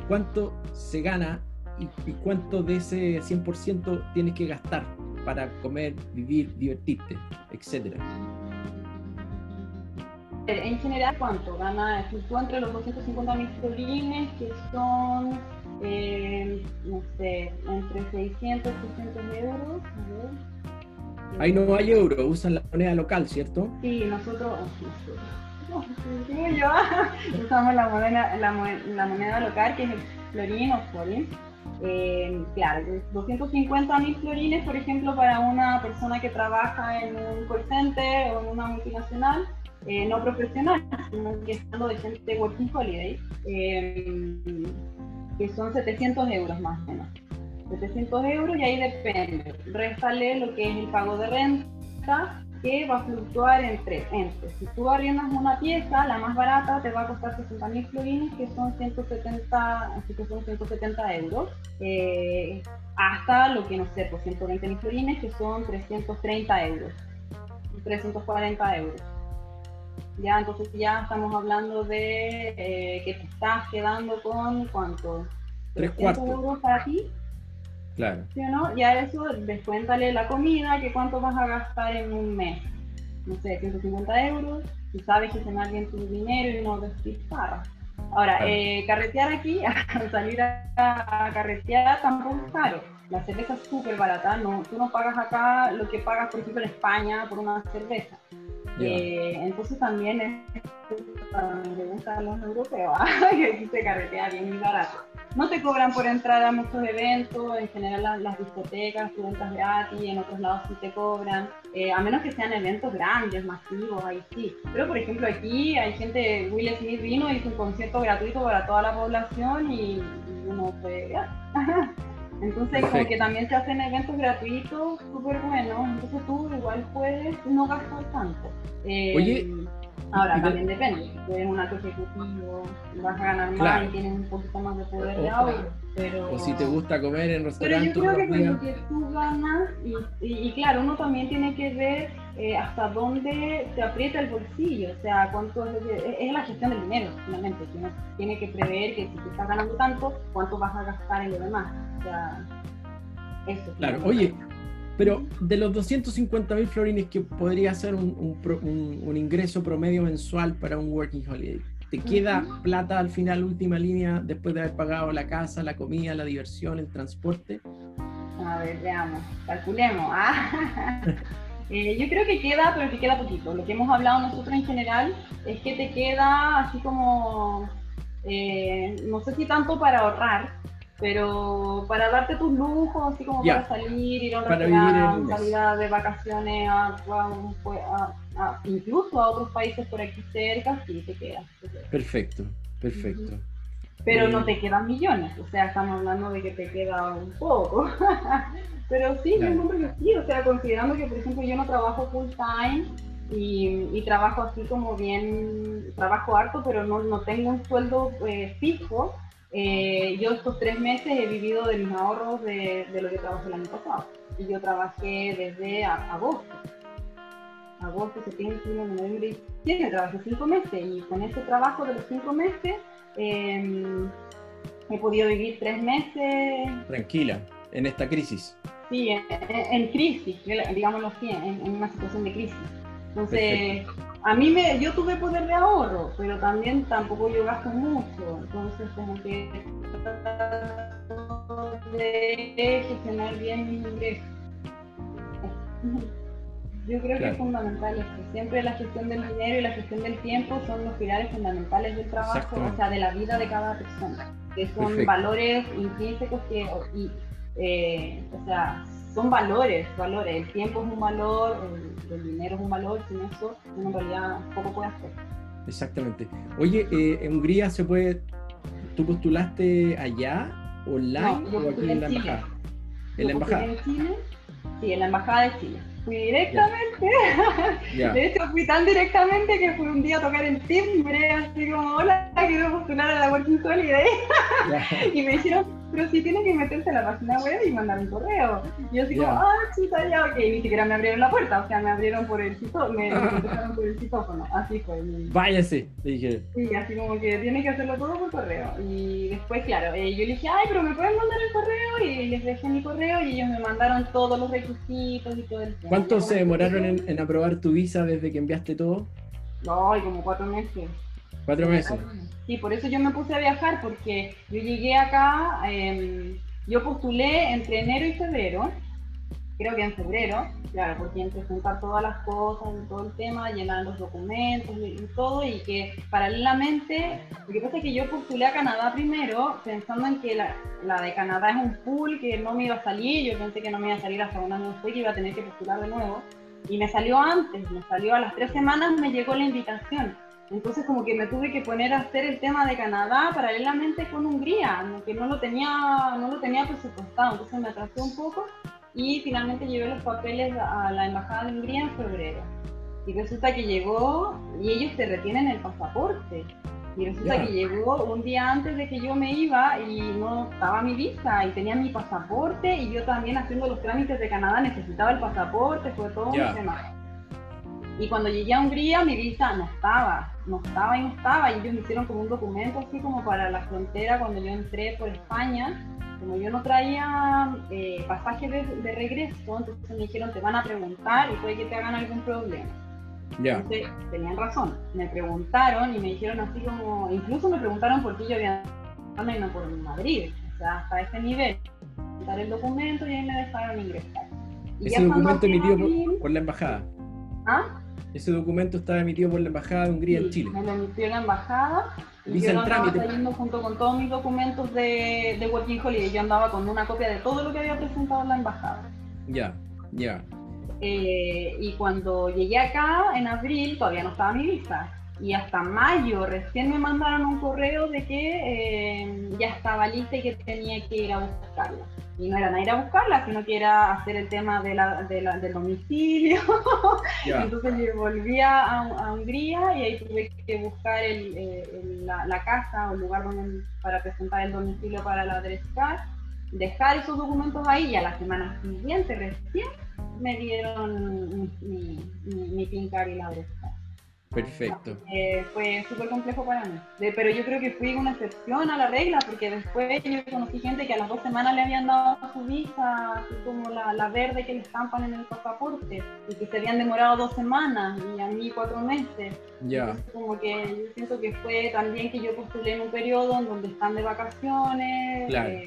¿cuánto se gana y, y cuánto de ese 100% tienes que gastar para comer, vivir, divertirte, etcétera? En general, ¿cuánto gana? Fluctúa entre los 250 mil florines, que son, eh, no sé, entre 600 y 600 euros. Ahí no hay euro, usan la moneda local, ¿cierto? Sí, nosotros, yo, usamos la moneda, la, moneda local, que es el florín o florín. Eh, claro, 250 mil florines, por ejemplo, para una persona que trabaja en un call center o en una multinacional, eh, no profesional, sino que de gente working holiday, eh, que son 700 euros más o menos. 700 euros y ahí depende. Réstale lo que es el pago de renta, que va a fluctuar entre, entre. Si tú arriendas una pieza, la más barata te va a costar 60 mil florines, que son 170, así que son 170 euros, eh, hasta lo que no sé, por 120 mil florines, que son 330 euros, 340 euros. Ya, entonces ya estamos hablando de eh, que te estás quedando con cuánto? Tres cuartos. euros para ti. Claro. ¿Sí o no? Ya eso, descuéntale la comida, que cuánto vas a gastar en un mes. No sé, 150 euros. Si sabes que se me bien tu dinero y no despistara. Ahora, eh, carretear aquí, salir a, carretear tampoco es caro. La cerveza es súper barata, no, tú no pagas acá lo que pagas, por ejemplo, en España por una cerveza. Eh, entonces también es, me gustan los europeos, que aquí se carretea bien y barato. No te cobran por entrar a muchos eventos, en general las, discotecas, tú entras gratis, en otros lados sí te cobran, eh, a menos que sean eventos grandes, masivos, ahí sí. Pero por ejemplo aquí hay gente, Will Smith vino y hizo un concierto gratuito para toda la población y, uno puede Entonces, como que también se hacen eventos gratuitos súper buenos, entonces tú igual puedes no gastar tanto. Eh, Oye, ahora también depende, si tú eres un alto ejecutivo, vas a ganar más y tienes un poquito más de poder de audio, pero... O si te gusta comer en restaurantes. Pero yo creo que con lo que tú ganas, y, claro, uno también tiene que ver eh, hasta dónde te aprieta el bolsillo, o sea, cuánto es, es, la gestión del dinero, finalmente, uno tiene que prever que si te estás ganando tanto, cuánto vas a gastar en lo demás. O sea, eso. Claro, oye, pero de los 250 mil florines que podría ser un, un, ingreso promedio mensual para un working holiday, ¿te queda plata al final, última línea, después de haber pagado la casa, la comida, la diversión, el transporte? A ver, veamos, calculemos. Ah. Eh, yo creo que queda, pero que queda poquito. Lo que hemos hablado nosotros en general es que te queda así como, eh, no sé si tanto para ahorrar, pero para darte tus lujos, así como para salir, ir a un restaurante, salir de vacaciones, incluso a otros países por aquí cerca, sí te queda. Perfecto, perfecto. Pero no te quedan millones, o sea, estamos hablando de que te queda un poco. pero sí, yo creo que sí, o sea, considerando que, por ejemplo, yo no trabajo full time, y, trabajo así como bien, trabajo harto, pero no, no tengo un sueldo eh, fijo, eh, yo estos tres meses he vivido de mis ahorros de, lo que trabajé el año pasado. Y yo trabajé desde agosto. Agosto, septiembre, noviembre, diciembre. Trabajé cinco meses y con ese trabajo de los cinco meses em, he podido vivir tres meses. Tranquila, en esta crisis. Sí, en, crisis, digámoslo así, en, en, una situación de crisis. Entonces, a mí me, yo tuve poder de ahorro, pero también tampoco yo gasto mucho, entonces como que de gestionar bien mis ingresos. Yo creo que es fundamental esto. Siempre la gestión del dinero y la gestión del tiempo son los pilares fundamentales del trabajo, o sea, de la vida de cada persona, que son valores intrínsecos que, y eh, o sea, son valores, valores. El tiempo es un valor, el, dinero es un valor, sin eso uno en realidad poco puede hacer. Exactamente. Oye, eh, ¿en Hungría se puede, tú postulaste allá, online o aquí en la embajada? ¿En la embajada? En Chile, sí, en la embajada de Chile. Fui directamente, de hecho fui tan directamente que fui un día a tocar el timbre, así como, hola, quiero postular a la Working Holiday. y me dijeron, pero si tiene que meterse a la página web y mandar un correo. Y yo así como, ah, chuta, ya, ok, ni siquiera me abrieron la puerta, o sea, me abrieron por el citófono, me, me por el citófono, así fue. Váyase, le dije. Sí, así como que tiene que hacerlo todo por correo. Y después, claro, eh, yo le dije, ay, pero me pueden mandar el correo, y les dejé mi correo, y ellos me mandaron todos los requisitos y todo el tema. ¿Cuánto se demoraron en, en, aprobar tu visa desde que enviaste todo? No, como cuatro meses. ¿Cuatro meses? Sí, por eso yo me puse a viajar, porque yo llegué acá, em, yo postulé entre enero y febrero, creo que en febrero, claro, porque entre juntar todas las cosas y todo el tema, llenar los documentos y, todo, y que paralelamente, lo que pasa es que yo postulé a Canadá primero, pensando en que la, la, de Canadá es un pool que no me iba a salir, yo pensé que no me iba a salir hasta un año después, que iba a tener que postular de nuevo, y me salió antes, me salió a las tres semanas, me llegó la invitación. Entonces como que me tuve que poner a hacer el tema de Canadá paralelamente con Hungría, que no lo tenía, no lo tenía presupuestado, entonces me atrasé un poco y finalmente llevé los papeles a la embajada de Hungría en febrero. Y resulta que llegó y ellos te retienen el pasaporte. Y resulta que llegó un día antes de que yo me iba y no estaba mi visa y tenía mi pasaporte y yo también haciendo los trámites de Canadá necesitaba el pasaporte, fue todo un tema. Y cuando llegué a Hungría, mi visa no estaba, no estaba y no estaba. Y ellos me hicieron como un documento así como para la frontera cuando yo entré por España. Como yo no traía eh, pasaje de, regreso, entonces me dijeron, te van a preguntar y puede que te hagan algún problema. Entonces, tenían razón. Me preguntaron y me dijeron así como, incluso me preguntaron por qué yo había no por Madrid. O sea, hasta ese nivel. Dar el documento y ahí me dejaron ingresar. Y Ese documento emitido por la embajada. ¿Ah? Ese documento estaba emitido por la Embajada de Hungría en Chile. Me lo emitió la Embajada. Y yo andaba saliendo junto con todos mis documentos de, de Working Holiday. Yo andaba con una copia de todo lo que había presentado en la Embajada. Ya, ya. Eh, y cuando llegué acá, en abril, todavía no estaba mi visa. Y hasta mayo recién me mandaron un correo de que eh, ya estaba lista y que tenía que ir a buscarla y no era ir a buscarla, sino que era hacer el tema de la, de la, del domicilio. Entonces yo volví a, Hungría y ahí tuve que buscar el, la, casa o el lugar donde, para presentar el domicilio para la Adrescar, dejar esos documentos ahí y a la semana siguiente recién me dieron mi, mi, mi, y la Adrescar. Perfecto. Eh, fue súper complejo para mí. pero yo creo que fui una excepción a la regla, porque después yo conocí gente que a las dos semanas le habían dado su visa, así como la, la verde que le estampan en el pasaporte, y que se habían demorado dos semanas, y a mí cuatro meses. Ya. Como que yo siento que fue también que yo postulé en un periodo en donde están de vacaciones. Claro. Eh,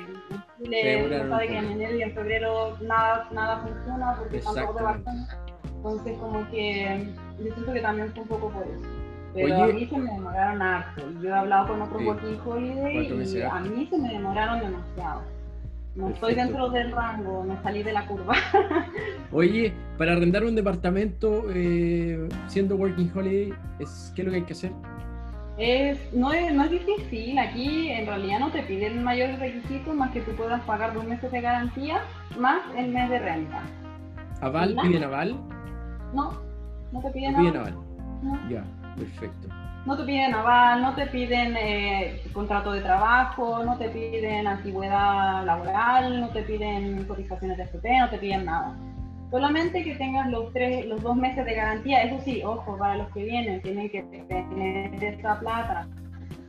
Chile, sabe que en enero y en febrero nada, nada funciona porque están todos de vacaciones. Entonces, como que yo siento que también fue un poco por eso. Pero a mí se me demoraron harto. Yo he hablado con otros working holiday y a mí se me demoraron demasiado. No estoy dentro del rango, me salí de la curva. Oye, para arrendar un departamento eh, siendo working holiday, es, ¿qué es lo que hay que hacer? Es, no, es, no es difícil, aquí en realidad no te piden mayores requisitos más que tú puedas pagar dos meses de garantía más el mes de renta. ¿Aval? ¿Piden aval? No, no te piden, aval. Ya, perfecto. No te piden aval, no te piden eh, contrato de trabajo, no te piden antigüedad laboral, no te piden cotizaciones de FP, no te piden nada. Solamente que tengas los tres, los dos meses de garantía, eso sí, ojo, para los que vienen, tienen que tener esa plata,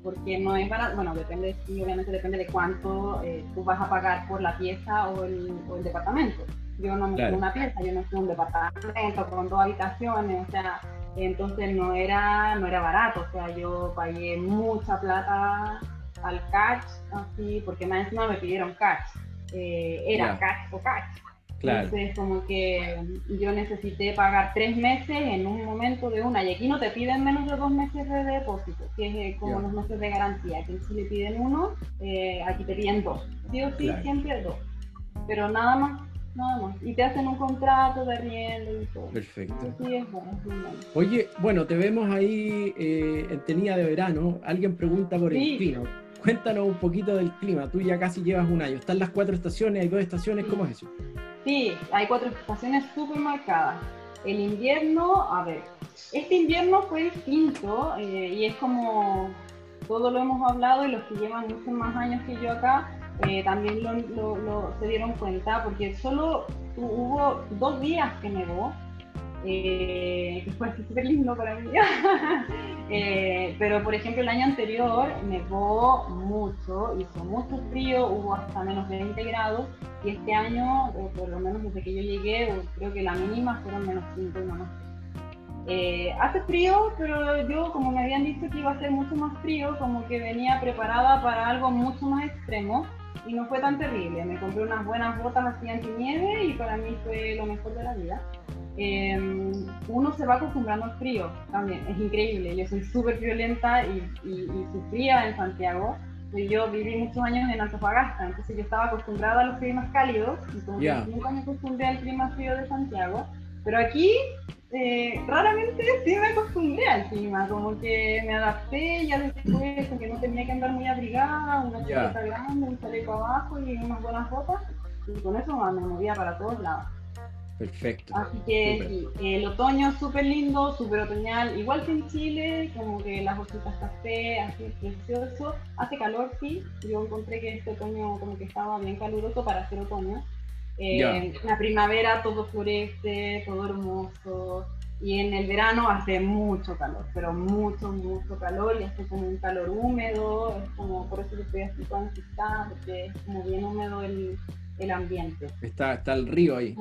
porque no es para, bueno, depende, obviamente depende de cuánto eh, tú vas a pagar por la pieza o el, o el departamento. Yo no me claro. una pieza, yo no fui un departamento con dos habitaciones, o sea, entonces no era, no era barato, o sea, yo pagué mucha plata al catch, así, porque más encima me pidieron catch, eh, era catch o catch. Claro. Entonces, como que yo necesité pagar tres meses en un momento de una, y aquí no te piden menos de dos meses de depósito, que es eh, como los meses de garantía, que si le piden uno, eh, aquí te piden dos, sí o sí, siempre dos. pero nada más, nada más. Y te hacen un contrato de arriendo y todo. Perfecto. Es bueno, es bueno. Oye, bueno, te vemos ahí eh, en tenida de verano. Alguien pregunta por Sí. el clima. Cuéntanos un poquito del clima. Tú ya casi llevas un año. Están las cuatro estaciones, hay dos estaciones. ¿Cómo es eso? Sí, hay cuatro estaciones súper marcadas. El invierno, a ver, este invierno fue distinto eh, y es como todo lo hemos hablado y los que llevan muchos más años que yo acá eh, también lo, lo- lo- se dieron cuenta porque solo hu- hubo dos días que nevó, eh, que fue súper lindo para mí. Eh, pero por ejemplo el año anterior nevó mucho, hizo mucho frío, hubo hasta menos 20 grados y este año, o por lo menos desde que yo llegué, o creo que la mínima fueron menos 5 y menos 6. Eh, hace frío, pero yo, como me habían dicho que iba a ser mucho más frío, como que venía preparada para algo mucho más extremo y no fue tan terrible. Me compré unas buenas botas así antinieve y para mí fue lo mejor de la vida. Eh, uno se va acostumbrando al frío también, es increíble. Yo soy súper violenta y, y, y sufría en Santiago. Yo viví muchos años en Antofagasta, entonces yo estaba acostumbrada a los climas cálidos y como que Ya. nunca me acostumbré al clima frío de Santiago. Pero aquí eh, raramente sí me acostumbré al clima, como que me adapté ya después, porque no tenía que andar muy abrigada, una chaqueta grande, un chaleco abajo y unas buenas botas, y con eso me movía para todos lados. Perfecto. Así que sí, el otoño es súper lindo, súper otoñal, igual que en Chile, como que las hojitas café, así precioso. Hace calor, sí, yo encontré que este otoño como que estaba bien caluroso para ser otoño. Eh, la primavera todo florece, todo hermoso. Y en el verano hace mucho calor, pero mucho, mucho calor y hace como un calor húmedo, es como, por eso que estoy así tan asustada, porque es como bien húmedo el, el ambiente. Está, está el río ahí.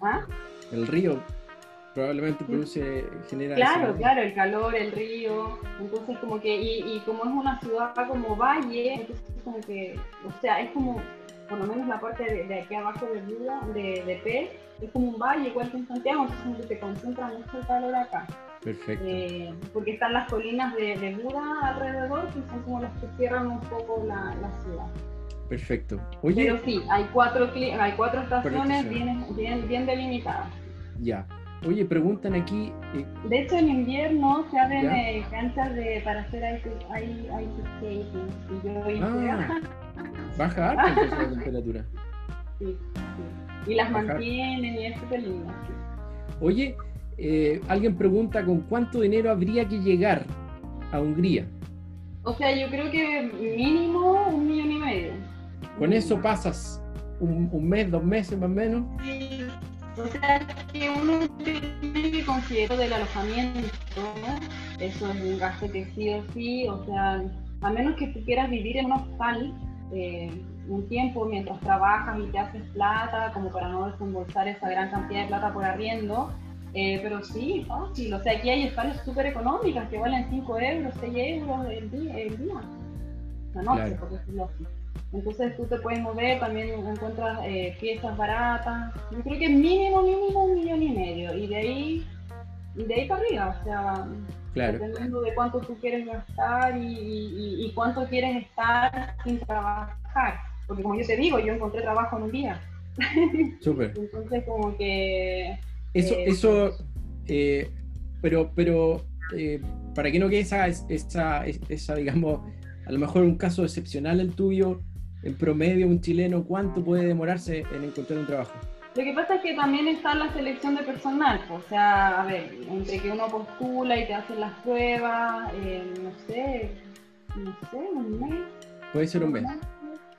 ¿Ah? El río probablemente produce, genera. Claro, ese- claro, el calor, el río, entonces como que, y, y como es una ciudad como valle, entonces como que, o sea, es como, por lo menos la parte de, de aquí abajo de Buda, de, de P, es como un valle igual que en Santiago, entonces se concentra mucho el calor acá, Perfecto. Eh, porque están las colinas de, de Buda alrededor, que son como las que cierran un poco la, la ciudad. Perfecto. Oye, Pero sí, hay cuatro, hay cuatro estaciones estaciones. bien, bien, bien delimitadas. ya. Oye, preguntan aquí. eh, De hecho, en invierno se abren eh, canchas de, para hacer ice, ice, ice skating. Y yo hice, Ah. baja harto la temperatura. sí, sí. Y las Bajar. mantienen y es súper lindo. sí. Oye, eh, alguien pregunta con cuánto dinero habría que llegar a Hungría. O sea, yo creo que mínimo un millón y medio. Con eso pasas un, un mes, dos meses más o menos. Sí. O sea, que uno tiene que considerar del alojamiento, ¿no? eso es un gasto que sí o sí, o sea, a menos que tú quieras vivir en un hostal eh, un tiempo mientras trabajas y te haces plata, como para no desembolsar esa gran cantidad de plata por arriendo, eh, pero sí, fácil, o sea, aquí hay hostales súper económicas que valen 5 euros, 6 euros el día, el día. la noche, Claro. por decirlo así. Entonces tú te puedes mover, también encuentras eh, piezas baratas. Yo creo que mínimo, mínimo un millón y medio. Y de ahí, y de ahí para arriba, o sea, Claro. dependiendo de cuánto tú quieres gastar y, y- y cuánto quieres estar sin trabajar. Porque como yo te digo, yo encontré trabajo en un día. Súper. Entonces como que... Eso, Eh, eso, eh, pero, pero eh, para que no quede esa, esa, esa, digamos, a lo mejor un caso excepcional el tuyo, en promedio un chileno, ¿cuánto puede demorarse en encontrar un trabajo? Lo que pasa es que también está la selección de personal, o sea, a ver, entre que uno postula y te hacen las pruebas, eh, no sé, no sé, un mes. Puede ser un mes.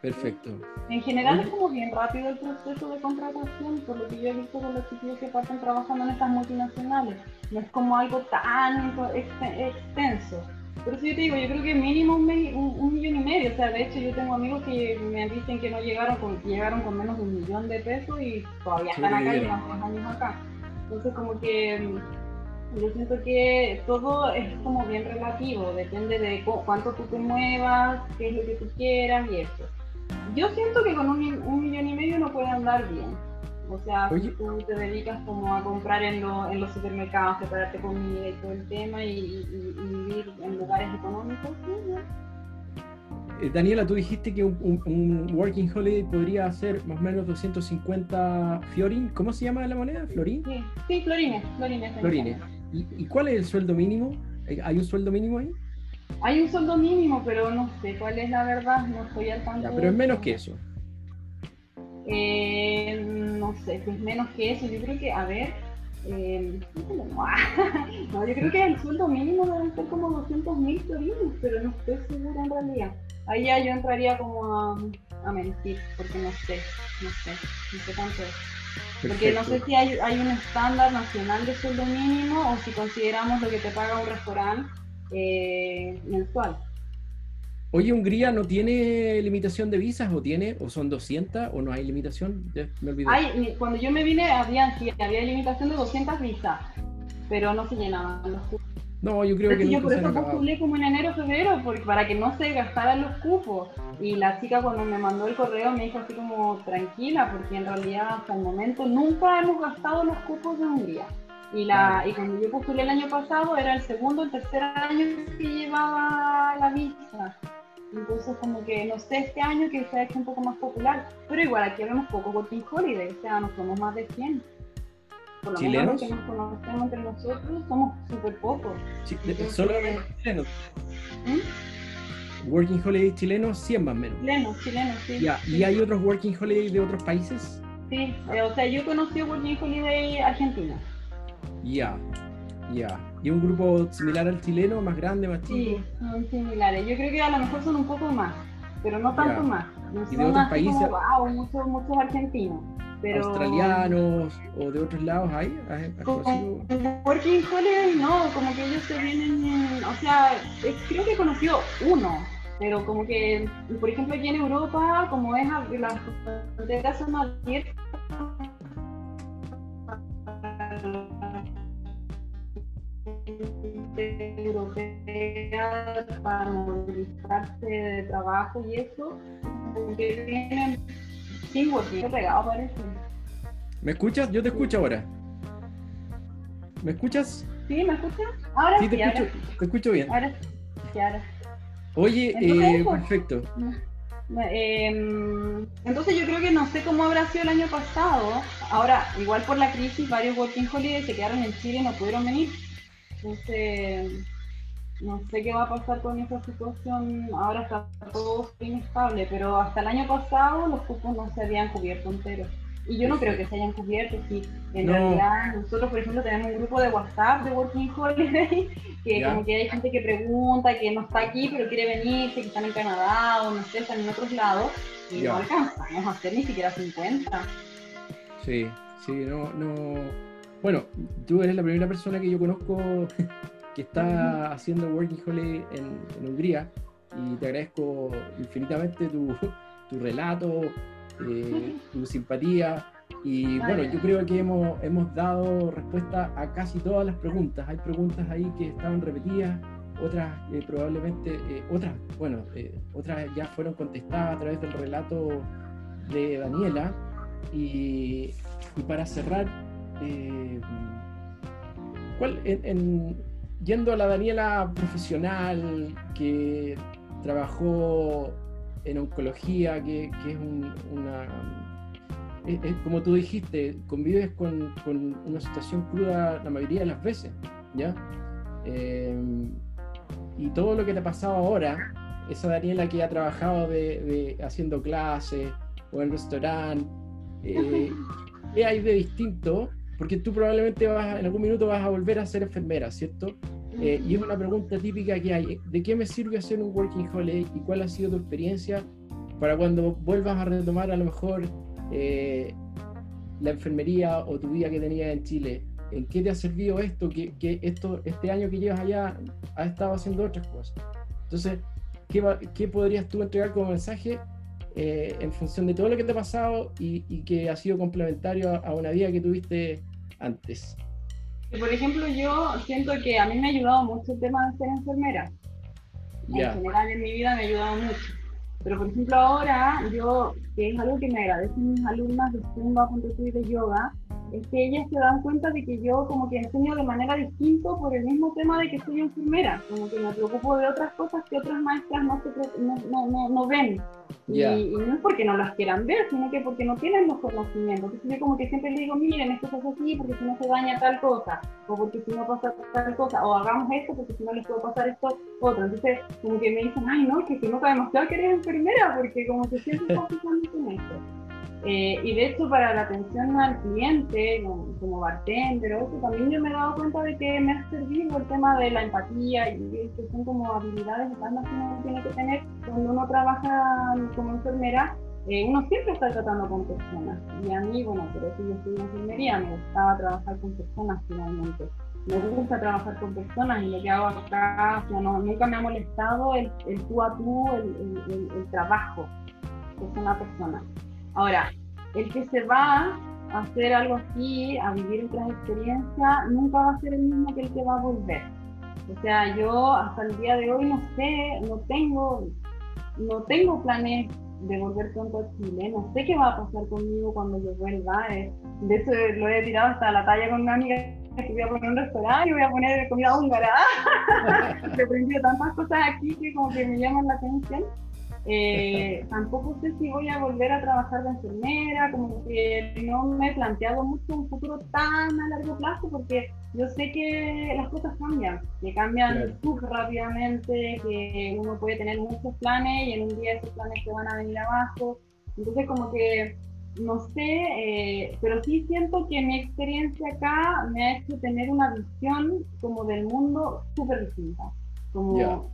Perfecto. En general es como bien rápido el proceso de contratación, por lo que yo he visto con los chicos que parten trabajando en estas multinacionales. No es como algo tan ex- extenso. Por eso yo te digo, yo creo que mínimo un, me- un- un millón y medio. O sea, de hecho yo tengo amigos que me dicen que no llegaron con, que llegaron con menos de un millón de pesos y todavía están acá y llevan dos años acá. Entonces como que mm, yo siento que todo es como bien relativo, depende de cu- cuánto tú te muevas, qué es lo que tú quieras y eso. Yo siento que con un, mi- un millón y medio uno puede andar bien. O sea, Oye. tú te dedicas como a comprar en, lo- en los supermercados, prepararte comida y todo el tema y, y- y vivir en lugares económicos, sí, eh, Daniela, tú dijiste que un, Working Holiday podría ser más o menos 250 fiorin. ¿Cómo se llama la moneda? ¿Florín? Sí, sí florines. Florines. ¿Y, cuál es el sueldo mínimo? ¿Hay un sueldo mínimo ahí? Hay un sueldo mínimo, pero no sé cuál es la verdad, no estoy al tanto. pero es menos que eso. Eh, no sé, es menos que eso. Yo creo que, a ver, eh, no, yo creo que el sueldo mínimo debe ser como 200 mil florinos, pero no estoy segura en realidad. Ahí ya yo entraría como a, a mentir, porque no sé, no sé, no sé cuánto es. Porque no sé si hay, hay un estándar nacional de sueldo mínimo o si consideramos lo que te paga un restaurante eh, mensual. Oye, ¿Hungría no tiene limitación de visas o tiene, o son 200 o no hay limitación? Me olvidé. Hay, cuando yo me vine había, había limitación de 200 visas, pero no se llenaban los cupos. No, yo creo que yo por eso postulé como en enero, febrero, porque para que no se gastaran los cupos. Y la chica cuando me mandó el correo me dijo así como tranquila, porque en realidad hasta el momento nunca hemos gastado los cupos de Hungría. Y, la, y cuando yo postulé el año pasado era el segundo o el tercer año que llevaba la visa. Entonces, como que no sé, este año que se ha hecho un poco más popular, pero igual aquí vemos poco working holiday, o sea, no somos más de 100. Por lo ¿Chilenos? menos que nos conocemos entre nosotros somos súper pocos. Sí, solo chilenos. ¿Mm? Working holiday chilenos, 100 más o menos. Chilenos, chilenos, sí. Ya, ¿y hay otros working holiday de otros países? Sí, eh, o sea, yo he conocido working holiday argentina. Ya, ya. ¿Y un grupo similar al chileno, más grande, más chico? Sí, son similares. Yo creo que a lo mejor son un poco más, pero no tanto más. No ¿Y de otros países? wow, muchos, muchos argentinos. Pero... ¿Australianos o de otros lados hay? Working Holiday no, como que ellos se vienen, o sea, creo que he conocido uno, pero como que, por ejemplo, aquí en Europa, como es las fronteras son abiertas europeas para movilizarse de trabajo y eso, que tienen sin bolsillo pegado parece. ¿Me escuchas? Yo te escucho ahora. ¿Me escuchas? Sí, ¿me escuchas? Ahora sí, te, escucho, te escucho bien. Ahora sí, ahora. Oye, eh, perfecto. Em, entonces yo creo que no sé cómo habrá sido el año pasado. Ahora, igual por la crisis, varios working holidays se quedaron en Chile y no pudieron venir. Entonces, no sé qué va a pasar con esa situación. Ahora está todo inestable, pero hasta el año pasado los cupos no se habían cubierto enteros. Y yo no creo que se hayan cubierto, sí. En realidad, nosotros, por ejemplo, tenemos un grupo de WhatsApp de Working Holiday, que como que hay gente que pregunta, que no está aquí, pero quiere venir, que están en Canadá o no sé, están en otros lados, y no alcanzamos a hacer ni siquiera 50. Sí, sí, no, no bueno, tú eres la primera persona que yo conozco que está haciendo Working Holiday en, Hungría y te agradezco infinitamente tu, relato, eh, tu simpatía. Y bueno, yo creo que hemos, hemos dado respuesta a casi todas las preguntas. Hay preguntas ahí que estaban repetidas, otras eh, probablemente, eh, otras, bueno, otras ya fueron contestadas a través del relato de Daniela. Y, y para cerrar, eh, ¿cuál, en, yendo a la Daniela profesional que trabajó en oncología, que, es una... como tú dijiste, convives con, una situación cruda la mayoría de las veces, ¿ya? Eh, y todo lo que te ha pasado ahora, esa Daniela que ha trabajado de, haciendo clases o en restaurante, eh, ¿qué hay de distinto porque tú probablemente vas, en algún minuto vas a volver a ser enfermera, ¿cierto? Eh, y es una pregunta típica que hay, ¿de qué me sirve hacer un working holiday y cuál ha sido tu experiencia para cuando vuelvas a retomar a lo mejor eh, la enfermería o tu vida que tenías en Chile? ¿En qué te ha servido esto? Que, que esto este año que llevas allá has estado haciendo otras cosas. Entonces, ¿qué, qué podrías tú entregar como mensaje eh, en función de todo lo que te ha pasado y, que ha sido complementario a, una vida que tuviste antes? Por ejemplo, yo siento que a mí me ha ayudado mucho el tema de ser enfermera. En general en mi vida me ha ayudado mucho. Pero por ejemplo ahora, yo, que es algo que me agradecen mis alumnas de Zumba, de yoga, es que ellas se dan cuenta de que yo como que enseño de manera distinta por el mismo tema de que soy enfermera, como que me preocupo de otras cosas que otras maestras no, no, no, no, ven. Y, no es porque no las quieran ver, sino que porque no tienen los conocimientos. Entonces yo como que siempre le digo, miren, esto es así porque si no se daña tal cosa, o porque si no pasa tal cosa, o hagamos esto porque si no les puede pasar esto otro. Entonces como que me dicen, ay no, que si no te demostrar que eres enfermera, porque como que siempre estás pensando en esto. Eh, y de hecho, para la atención al cliente, como, bartender, eso, también yo me he dado cuenta de que me ha servido el tema de la empatía y que son como habilidades que uno tiene que tener cuando uno trabaja como enfermera. Eh, uno siempre está tratando con personas. Y a mí, bueno, por eso yo estudié enfermería, me gustaba trabajar con personas finalmente. Me gusta trabajar con personas y lo que hago acá, o no, nunca me ha molestado el, el tú a tú, el, el, el trabajo, persona a persona. Ahora, el que se va a hacer algo así, a vivir otras experiencias, nunca va a ser el mismo que el que va a volver. O sea, yo hasta el día de hoy no sé, no tengo, no tengo planes de volver pronto a Chile, no sé qué va a pasar conmigo cuando yo vuelva. Eh. De hecho, lo he tirado hasta la talla con una amiga que voy a poner un restaurante y voy a poner comida húngara. He aprendido tantas cosas aquí que como que me llaman la atención. Eh, tampoco sé si voy a volver a trabajar de enfermera, como que no me he planteado mucho un futuro tan a largo plazo porque yo sé que las cosas cambian, que cambian súper rápidamente, que uno puede tener muchos planes y en un día esos planes se van a venir abajo. Entonces como que no sé, eh, pero sí siento que mi experiencia acá me ha hecho tener una visión como del mundo súper distinta. Como,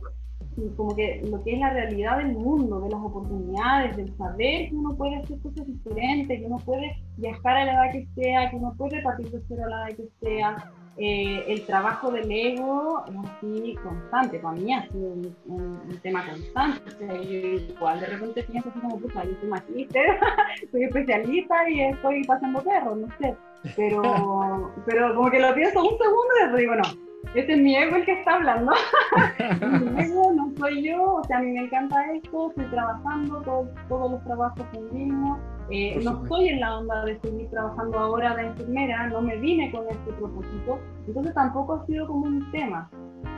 como que lo que es la realidad del mundo, de las oportunidades, del saber que uno puede hacer cosas diferentes, que uno puede viajar a la edad que sea, que uno puede partir de cero a la edad que sea. Eh, el trabajo del ego es así constante, para mí ha sido un, tema constante. O sea, yo igual de repente pienso así como, pues, yo soy magíster, soy especialista y estoy pasando perros, no sé. Pero, pero como que lo pienso un segundo y digo, no, ese es mi ego el que está hablando. mi ego no soy yo, o sea, a mí me encanta esto, estoy trabajando, todos los trabajos son mismos. Eh, no estoy en la onda de seguir trabajando ahora de enfermera, no me vine con este propósito, entonces tampoco ha sido como un tema.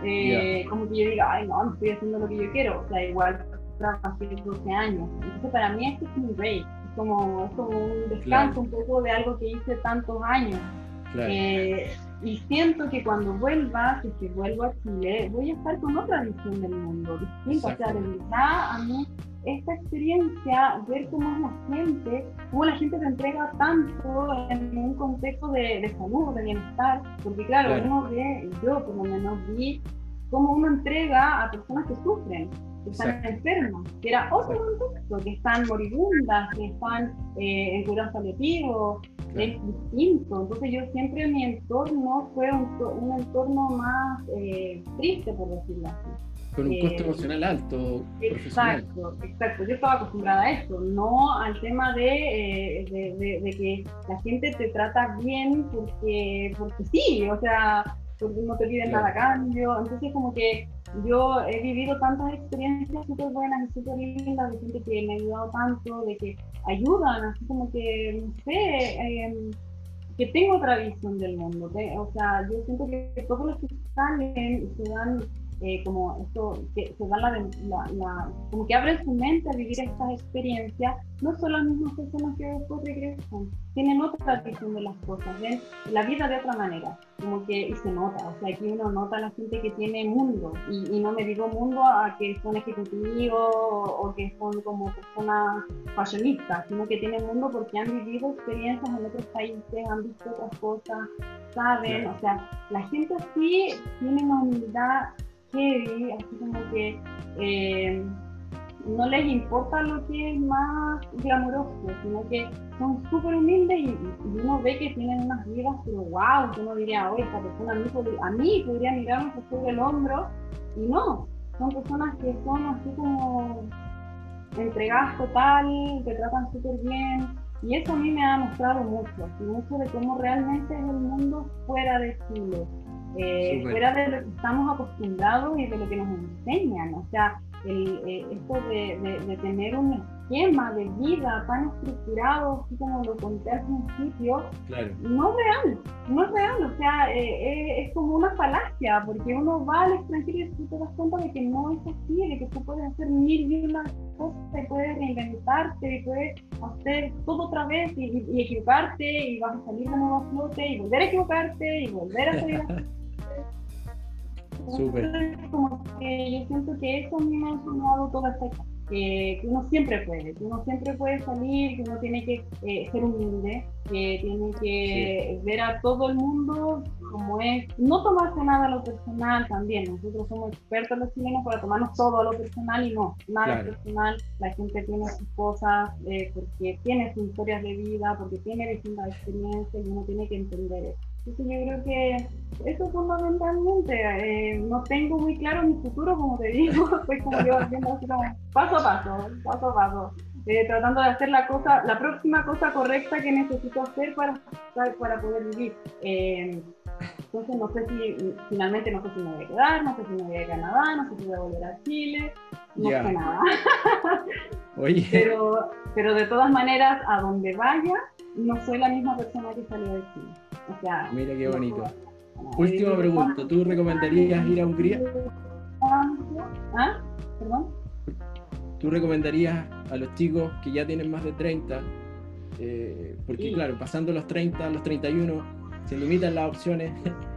Eh, como que yo diga, ay, no, no estoy haciendo lo que yo quiero, o sea, igual trabajé 12 años. Entonces, para mí, esto es un break, es como, es como un descanso un poco de algo que hice tantos años. Eh, y siento que cuando vuelva, si que vuelvo a Chile, voy a estar con otra visión del mundo, distinta. O sea, de verdad, a mí esta experiencia, ver cómo es la gente, cómo la gente te entrega tanto en un contexto de, salud, de bienestar, porque claro, uno ve, yo por lo menos vi cómo uno entrega a personas que sufren, que están enfermas, que era otro contexto, que están moribundas, que están eh, en cuidados paliativos, es distinto. Entonces yo siempre mi entorno fue un, entorno más eh, triste, por decirlo así. Con un costo eh, emocional alto. Exacto, exacto. Yo estaba acostumbrada a eso, no al tema de, de, de, que la gente te trata bien porque, porque sí, o sea, porque no te piden nada a cambio. Entonces como que yo he vivido tantas experiencias súper buenas y súper lindas de gente que me ha ayudado tanto, de que ayudan, así como que, no sé, em, que tengo otra visión del mundo. O sea, yo siento que todos los que salen se dan eh, como esto, que se dan la, como que abren su mente a vivir estas experiencias, no son las mismas personas que después regresan, tienen otra visión de las cosas, ven la vida de otra manera, como que, y se nota, o sea, aquí uno nota a la gente que tiene mundo, y, no me digo mundo a que son ejecutivos o, que son como personas fashionistas, sino que tienen mundo porque han vivido experiencias en otros países, han visto otras cosas, saben, o sea, la gente así tiene una humildad heavy, así como que eh, no les importa lo que es más glamuroso, sino que son súper humildes y, uno ve que tienen unas vidas, pero wow, que uno diría, oye, esta persona a mí, a mí podría mirarme sobre el hombro, y no, son personas que son así como entregadas total, que tratan súper bien, y eso a mí me ha mostrado mucho, mucho de cómo realmente es el mundo fuera de Chile eh, fuera de lo que estamos acostumbrados y de lo que nos enseñan. O sea, el, eh, esto de, de, tener un esquema de vida tan estructurado, así como lo conté al principio, no es real, no es real, o sea, eh, eh, es como una falacia, porque uno va al extranjero y tú te das cuenta de que no es así, de que tú puedes hacer mil y una cosas, puedes reinventarte, puedes hacer todo otra vez y, equivocarte y vas a salir de nuevo a flote y volver a equivocarte y volver a salir a Súper. Como que yo siento que eso a mí me ha enseñado toda esta que, uno siempre puede, que uno siempre puede salir, que uno tiene que eh, ser humilde, que tiene que ver a todo el mundo como es, no tomarse nada a lo personal también, nosotros somos expertos los chilenos para tomarnos todo a lo personal y no, nada personal, la gente tiene sus cosas eh, porque tiene sus historias de vida, porque tiene distintas experiencias y uno tiene que entender eso. Entonces yo creo que eso fundamentalmente, eh, no tengo muy claro mi futuro, como te digo, estoy como yo haciendo paso a paso, paso a paso, eh, tratando de hacer la cosa, la próxima cosa correcta que necesito hacer para, para poder vivir. Eh, entonces no sé si, finalmente no sé si me voy a quedar, no sé si me voy a Canadá, no sé si voy a volver a Chile, no sé nada. Oye. Pero, pero de todas maneras, a donde vaya, no soy la misma persona que salió de Chile. Mira qué bonito. Última pregunta, ¿tú recomendarías ir a Hungría? ¿Ah? ¿Perdón? ¿Tú recomendarías a los chicos que ya tienen más de 30? Eh, porque claro, pasando los 30, los 31, se limitan las opciones.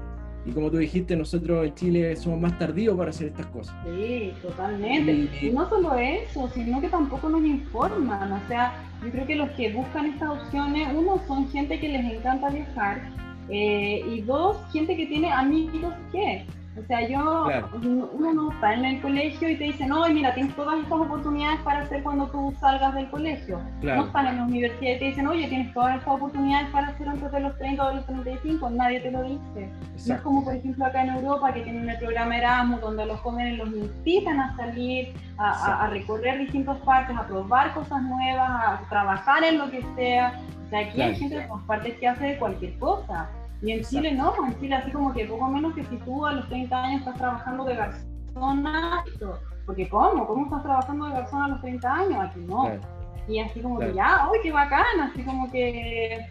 y como tú dijiste, nosotros en Chile somos más tardíos para hacer estas cosas. Sí, totalmente. Y, no solo eso, sino que tampoco nos informan. O sea, yo creo que los que buscan estas opciones, uno son gente que les encanta viajar eh, y dos, gente que tiene amigos que. O sea, yo, uno no está en el colegio y te dicen, no, mira, tienes todas estas oportunidades para hacer cuando tú salgas del colegio. No están en la universidad y te dicen, oye, tienes todas estas oportunidades para hacer antes de los 30 o de los 35, nadie te lo dice. No es como, por ejemplo, acá en Europa, que tienen el programa Erasmus, donde los jóvenes los invitan a salir, a, a recorrer distintas partes, a probar cosas nuevas, a trabajar en lo que sea. O sea, aquí hay gente de todas partes que hace cualquier cosa. Y en Chile no, en Chile así como que poco menos que si tú a los 30 años estás trabajando de garzona, porque ¿cómo? ¿Cómo estás trabajando de garzona a los 30 años? Aquí no. Y así como que ya, ¡uy, qué bacán! Así como que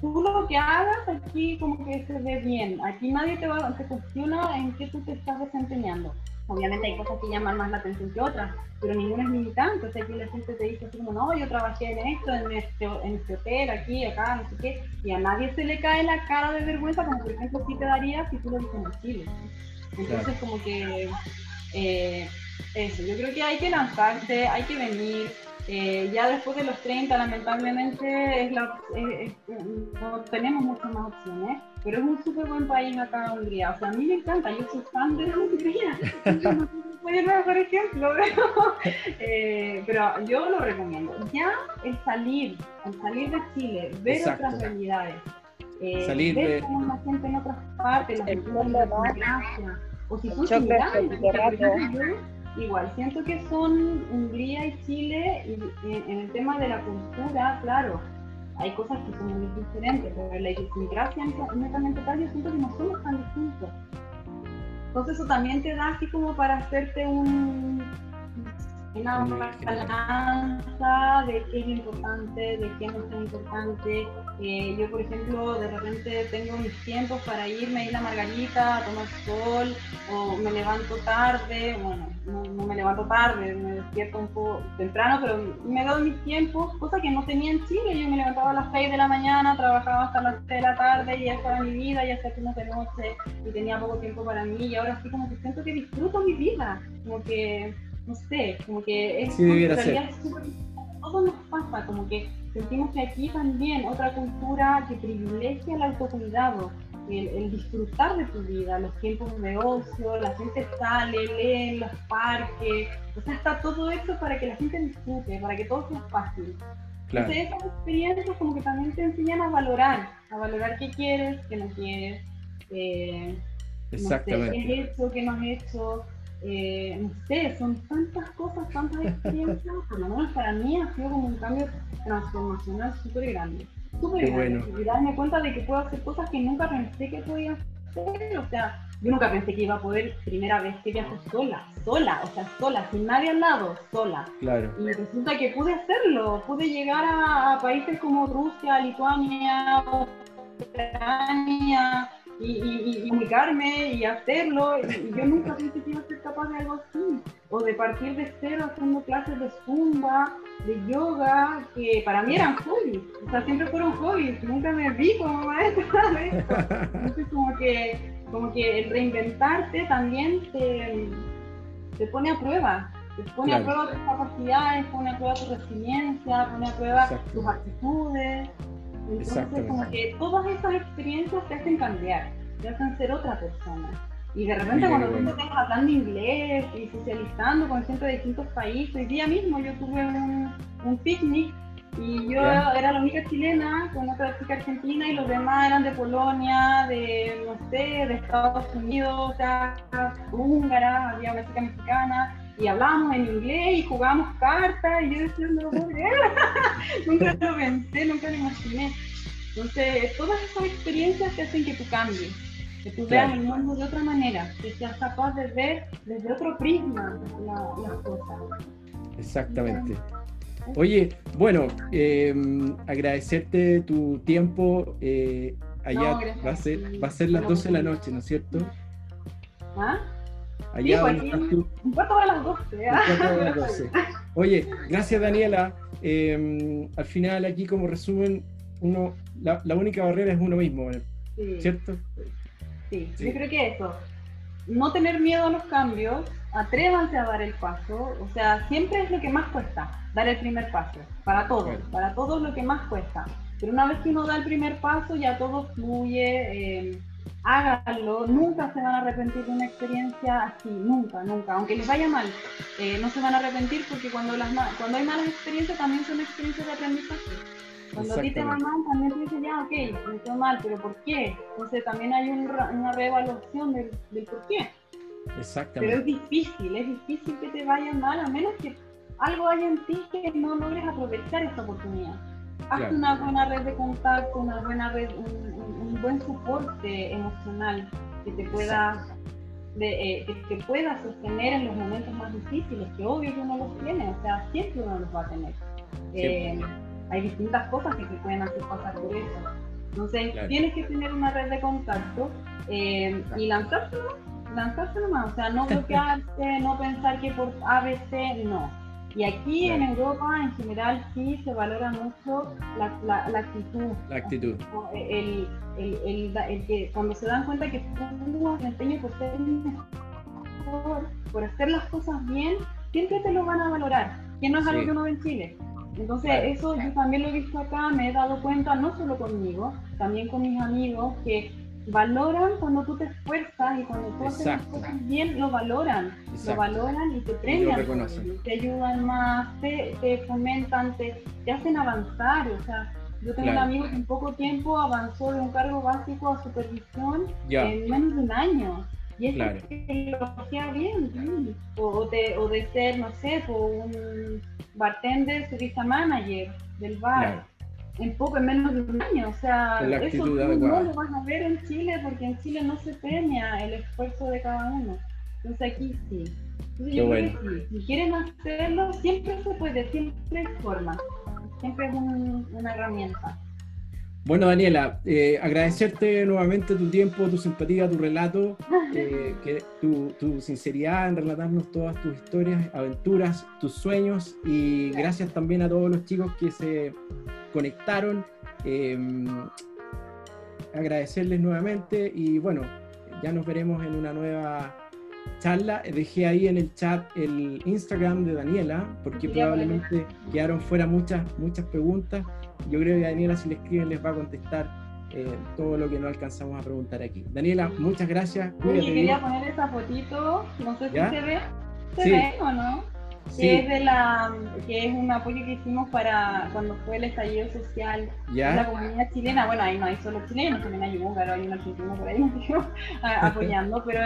tú lo que hagas aquí como que se ve bien. Aquí nadie te, va, te cuestiona en qué tú te estás desempeñando. Obviamente hay cosas que llaman más la atención que otras, pero ninguna es limitante. O sea, aquí la gente te dice así como, no, yo trabajé en esto, en este, en este hotel, aquí, acá, no sé qué, y a nadie se le cae la cara de vergüenza, como por ejemplo sí te daría si tú lo dices en Chile. Entonces, como que eh, eso, yo creo que hay que lanzarse, hay que venir. Eh, ya después de los 30, lamentablemente, es la, no tenemos muchas más opciones pero es un súper buen país acá en Hungría. O sea, a mí me encanta, yo soy fan de Hungría. no soy el mejor ejemplo, eh, pero yo lo recomiendo. Ya el salir, el salir de Chile, ver otras realidades, eh, salir ver de... cómo la gente en otras partes, las culturas de Gracia, o si tú igual, siento que son Hungría y Chile y, en el tema de la cultura, claro, hay cosas que son muy diferentes, pero la idiosincrasia netamente tal, yo siento que no somos tan distintos. Entonces eso también te da así como para hacerte un, una balanza de qué es importante, de qué no es importante. Eh, yo, por ejemplo, de repente tengo mis tiempos para irme a ir a Margarita a tomar sol, o me levanto tarde, bueno, no, me levanto tarde, me despierto un poco temprano, pero me dado mis tiempos, cosa que no tenía en Chile. Yo me levantaba a las 6 de la mañana, trabajaba hasta las 6 de la tarde, y ya estaba mi vida, ya hacía turnos de noche, y tenía poco tiempo para mí, y ahora sí como que siento que disfruto mi vida, como que no sé, como que es, sí, todo nos pasa, como que sentimos que aquí también otra cultura que privilegia el autocuidado, el, el, disfrutar de tu vida, los tiempos de ocio, la gente sale, lee en los parques, o sea, está todo hecho para que la gente disfrute, para que todo sea fácil. Claro. Entonces esas experiencias como que también te enseñan a valorar, a valorar qué quieres, qué no quieres, eh, Exactamente. qué has hecho, qué no has hecho, eh, no sé, son tantas cosas, tantas experiencias, por lo menos para mí ha sido como un cambio transformacional súper grande. Súper grande. Y darme cuenta de que puedo hacer cosas que nunca pensé que podía hacer. O sea, yo nunca pensé que iba a poder, primera vez que viajo sola, sola, o sea, sola, sin nadie al lado, sola. Claro. Y resulta que pude hacerlo, pude llegar a, países como Rusia, Lituania, Ucrania, y, comunicarme y hacerlo. Y, yo nunca pensé que iba a ser capaz de algo así. O de partir de cero haciendo clases de zumba, de yoga, que para mí eran hobbies. O sea, siempre fueron hobbies. Nunca me vi como maestra de esto. Entonces, como que como que el reinventarte también te, te pone a prueba, te pone a prueba tus capacidades, pone a prueba tu resiliencia, pone a prueba tus actitudes. Entonces, como que todas esas experiencias te hacen cambiar, te hacen ser otra persona. Y de repente cuando tú estás hablando inglés y socializando con gente de distintos países, hoy día mismo yo tuve un, un picnic y yo era la única chilena con otra chica argentina y los demás eran de Polonia, de, no sé, de Estados Unidos, o sea, húngara, había una chica mexicana. Y hablábamos en inglés y jugábamos cartas y yo decía, no lo puedo nunca lo pensé, nunca lo imaginé. Entonces, todas esas experiencias te hacen que tú cambies, que tú veas el mundo de otra manera, que seas capaz de ver desde otro prisma las cosas. Exactamente. Oye, bueno, em, agradecerte tu tiempo. Eh, allá va, a ser, va a ser las 12 de la noche, ¿no es cierto? ¿Ah? Allá sí, pues estás tú. Un cuarto para las 12. ¿ah? las 12. Oye, gracias Daniela. Em, al final aquí como resumen, uno, la, única barrera es uno mismo, ¿cierto? Sí. sí, yo creo que eso. No tener miedo a los cambios, atrévanse a dar el paso, o sea, siempre es lo que más cuesta dar el primer paso, para todos, para todos lo que más cuesta. Pero una vez que uno da el primer paso, ya todo fluye, eh, háganlo, nunca se van a arrepentir de una experiencia así, nunca, nunca. Aunque les vaya mal, eh, no se van a arrepentir porque cuando, las, cuando hay malas experiencias también son experiencias de aprendizaje. Cuando a ti te va mal, también tú dices, ya, ok, me fue mal, pero ¿por qué? Entonces también hay una reevaluación del, del por qué. Exactamente. Pero es difícil, es difícil que te vaya mal, a menos que algo hay en ti que no logres aprovechar esta oportunidad. Haz una buena red de contacto, una buena red, un, buen soporte emocional que te pueda de, eh, que te pueda sostener en los momentos más difíciles, que obvio que uno los tiene, o sea, siempre uno los va a tener. Eh, hay distintas cosas que te pueden hacer pasar por eso. Entonces, tienes que tener una red de contacto eh, y lanzárselo, lanzárselo más, o sea, no bloquearse, no pensar que por ABC, no y aquí en Europa en general sí se valora mucho la, la, actitud. La actitud. El, el, el, que cuando se dan cuenta que tú empeño por ser mejor, por hacer las cosas bien, siempre te lo van a valorar, que no es algo que uno ve en Chile. Entonces, eso yo también lo he visto acá, me he dado cuenta, no solo conmigo, también con mis amigos, que valoran cuando tú te esfuerzas y cuando tú haces las cosas bien, lo valoran, lo valoran y te premian, te ayudan más, te, te fomentan, te, te, hacen avanzar, o sea, yo tengo un amigo que en poco tiempo avanzó de un cargo básico a supervisión en menos de un año. Y eso claro. que lo hacía bien, O, de, o de ser, no sé, un bartender, service manager del bar en poco, en menos de un año. O sea, eso no lo vas a ver en Chile porque en Chile no se premia el esfuerzo de cada uno. Entonces aquí sí. yo creo que sí. Si quieren hacerlo, siempre se puede, siempre hay forma. Siempre es una herramienta. Bueno, Daniela, eh, agradecerte nuevamente tu tiempo, tu simpatía, tu relato, eh, que tu, tu, sinceridad en relatarnos todas tus historias, aventuras, tus sueños y gracias también a todos los chicos que se conectaron. Em, agradecerles nuevamente y bueno, ya nos veremos en una nueva charla. Dejé ahí en el chat el Instagram de Daniela porque probablemente quedaron fuera muchas, muchas preguntas yo creo que Daniela si le escriben les va a contestar eh, todo lo que no alcanzamos a preguntar aquí. Daniela, muchas gracias. Oye, quería poner esa fotito, no sé si se ve, ¿se ve o no? Que es de la que es un apoyo que hicimos para cuando fue el estallido social de la comunidad chilena. Bueno, ahí no hay solo chilenos, también hay húngaro, hay un argentino por ahí apoyando, pero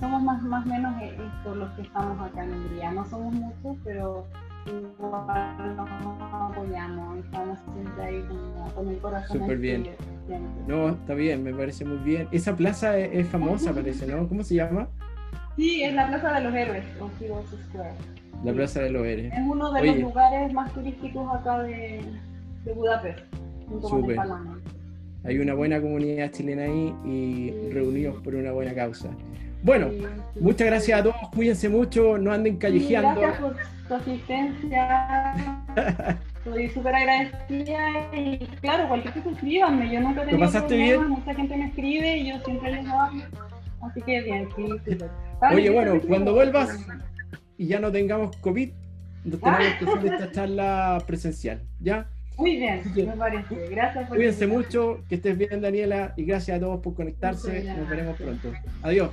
somos más más o menos eh, los que estamos acá en Hungría. No somos muchos, pero nos apoyamos, estamos siempre ahí como, con el corazón. Súper bien. No, está bien, me parece muy bien. Esa plaza es, famosa, parece, ¿no? ¿Cómo se llama? Sí, es la Plaza de los Héroes, o Heroes Square. La Plaza de los Héroes. Es uno de los lugares más turísticos acá de, de Budapest, junto con el Hay una buena comunidad chilena ahí y reunidos por una buena causa. Bueno, muchas gracias a todos, cuídense mucho, no anden callejeando. gracias por tu asistencia. Estoy súper agradecida y claro, cualquier cosa escríbanme, yo nunca he tenido pasaste bien? mucha gente me escribe y yo siempre les hablo, así que bien, sí, Oye, bueno, cuando vuelvas y ya no tengamos COVID, nos tenemos que hacer esta charla presencial, ¿ya? Muy bien, me parece. Gracias por Cuídense mucho, que estés bien, Daniela, y gracias a todos por conectarse. Nos veremos pronto. Adiós.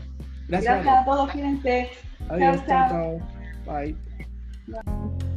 Gracias, a, todos, cuídense. Adiós, chao, chao. Bye.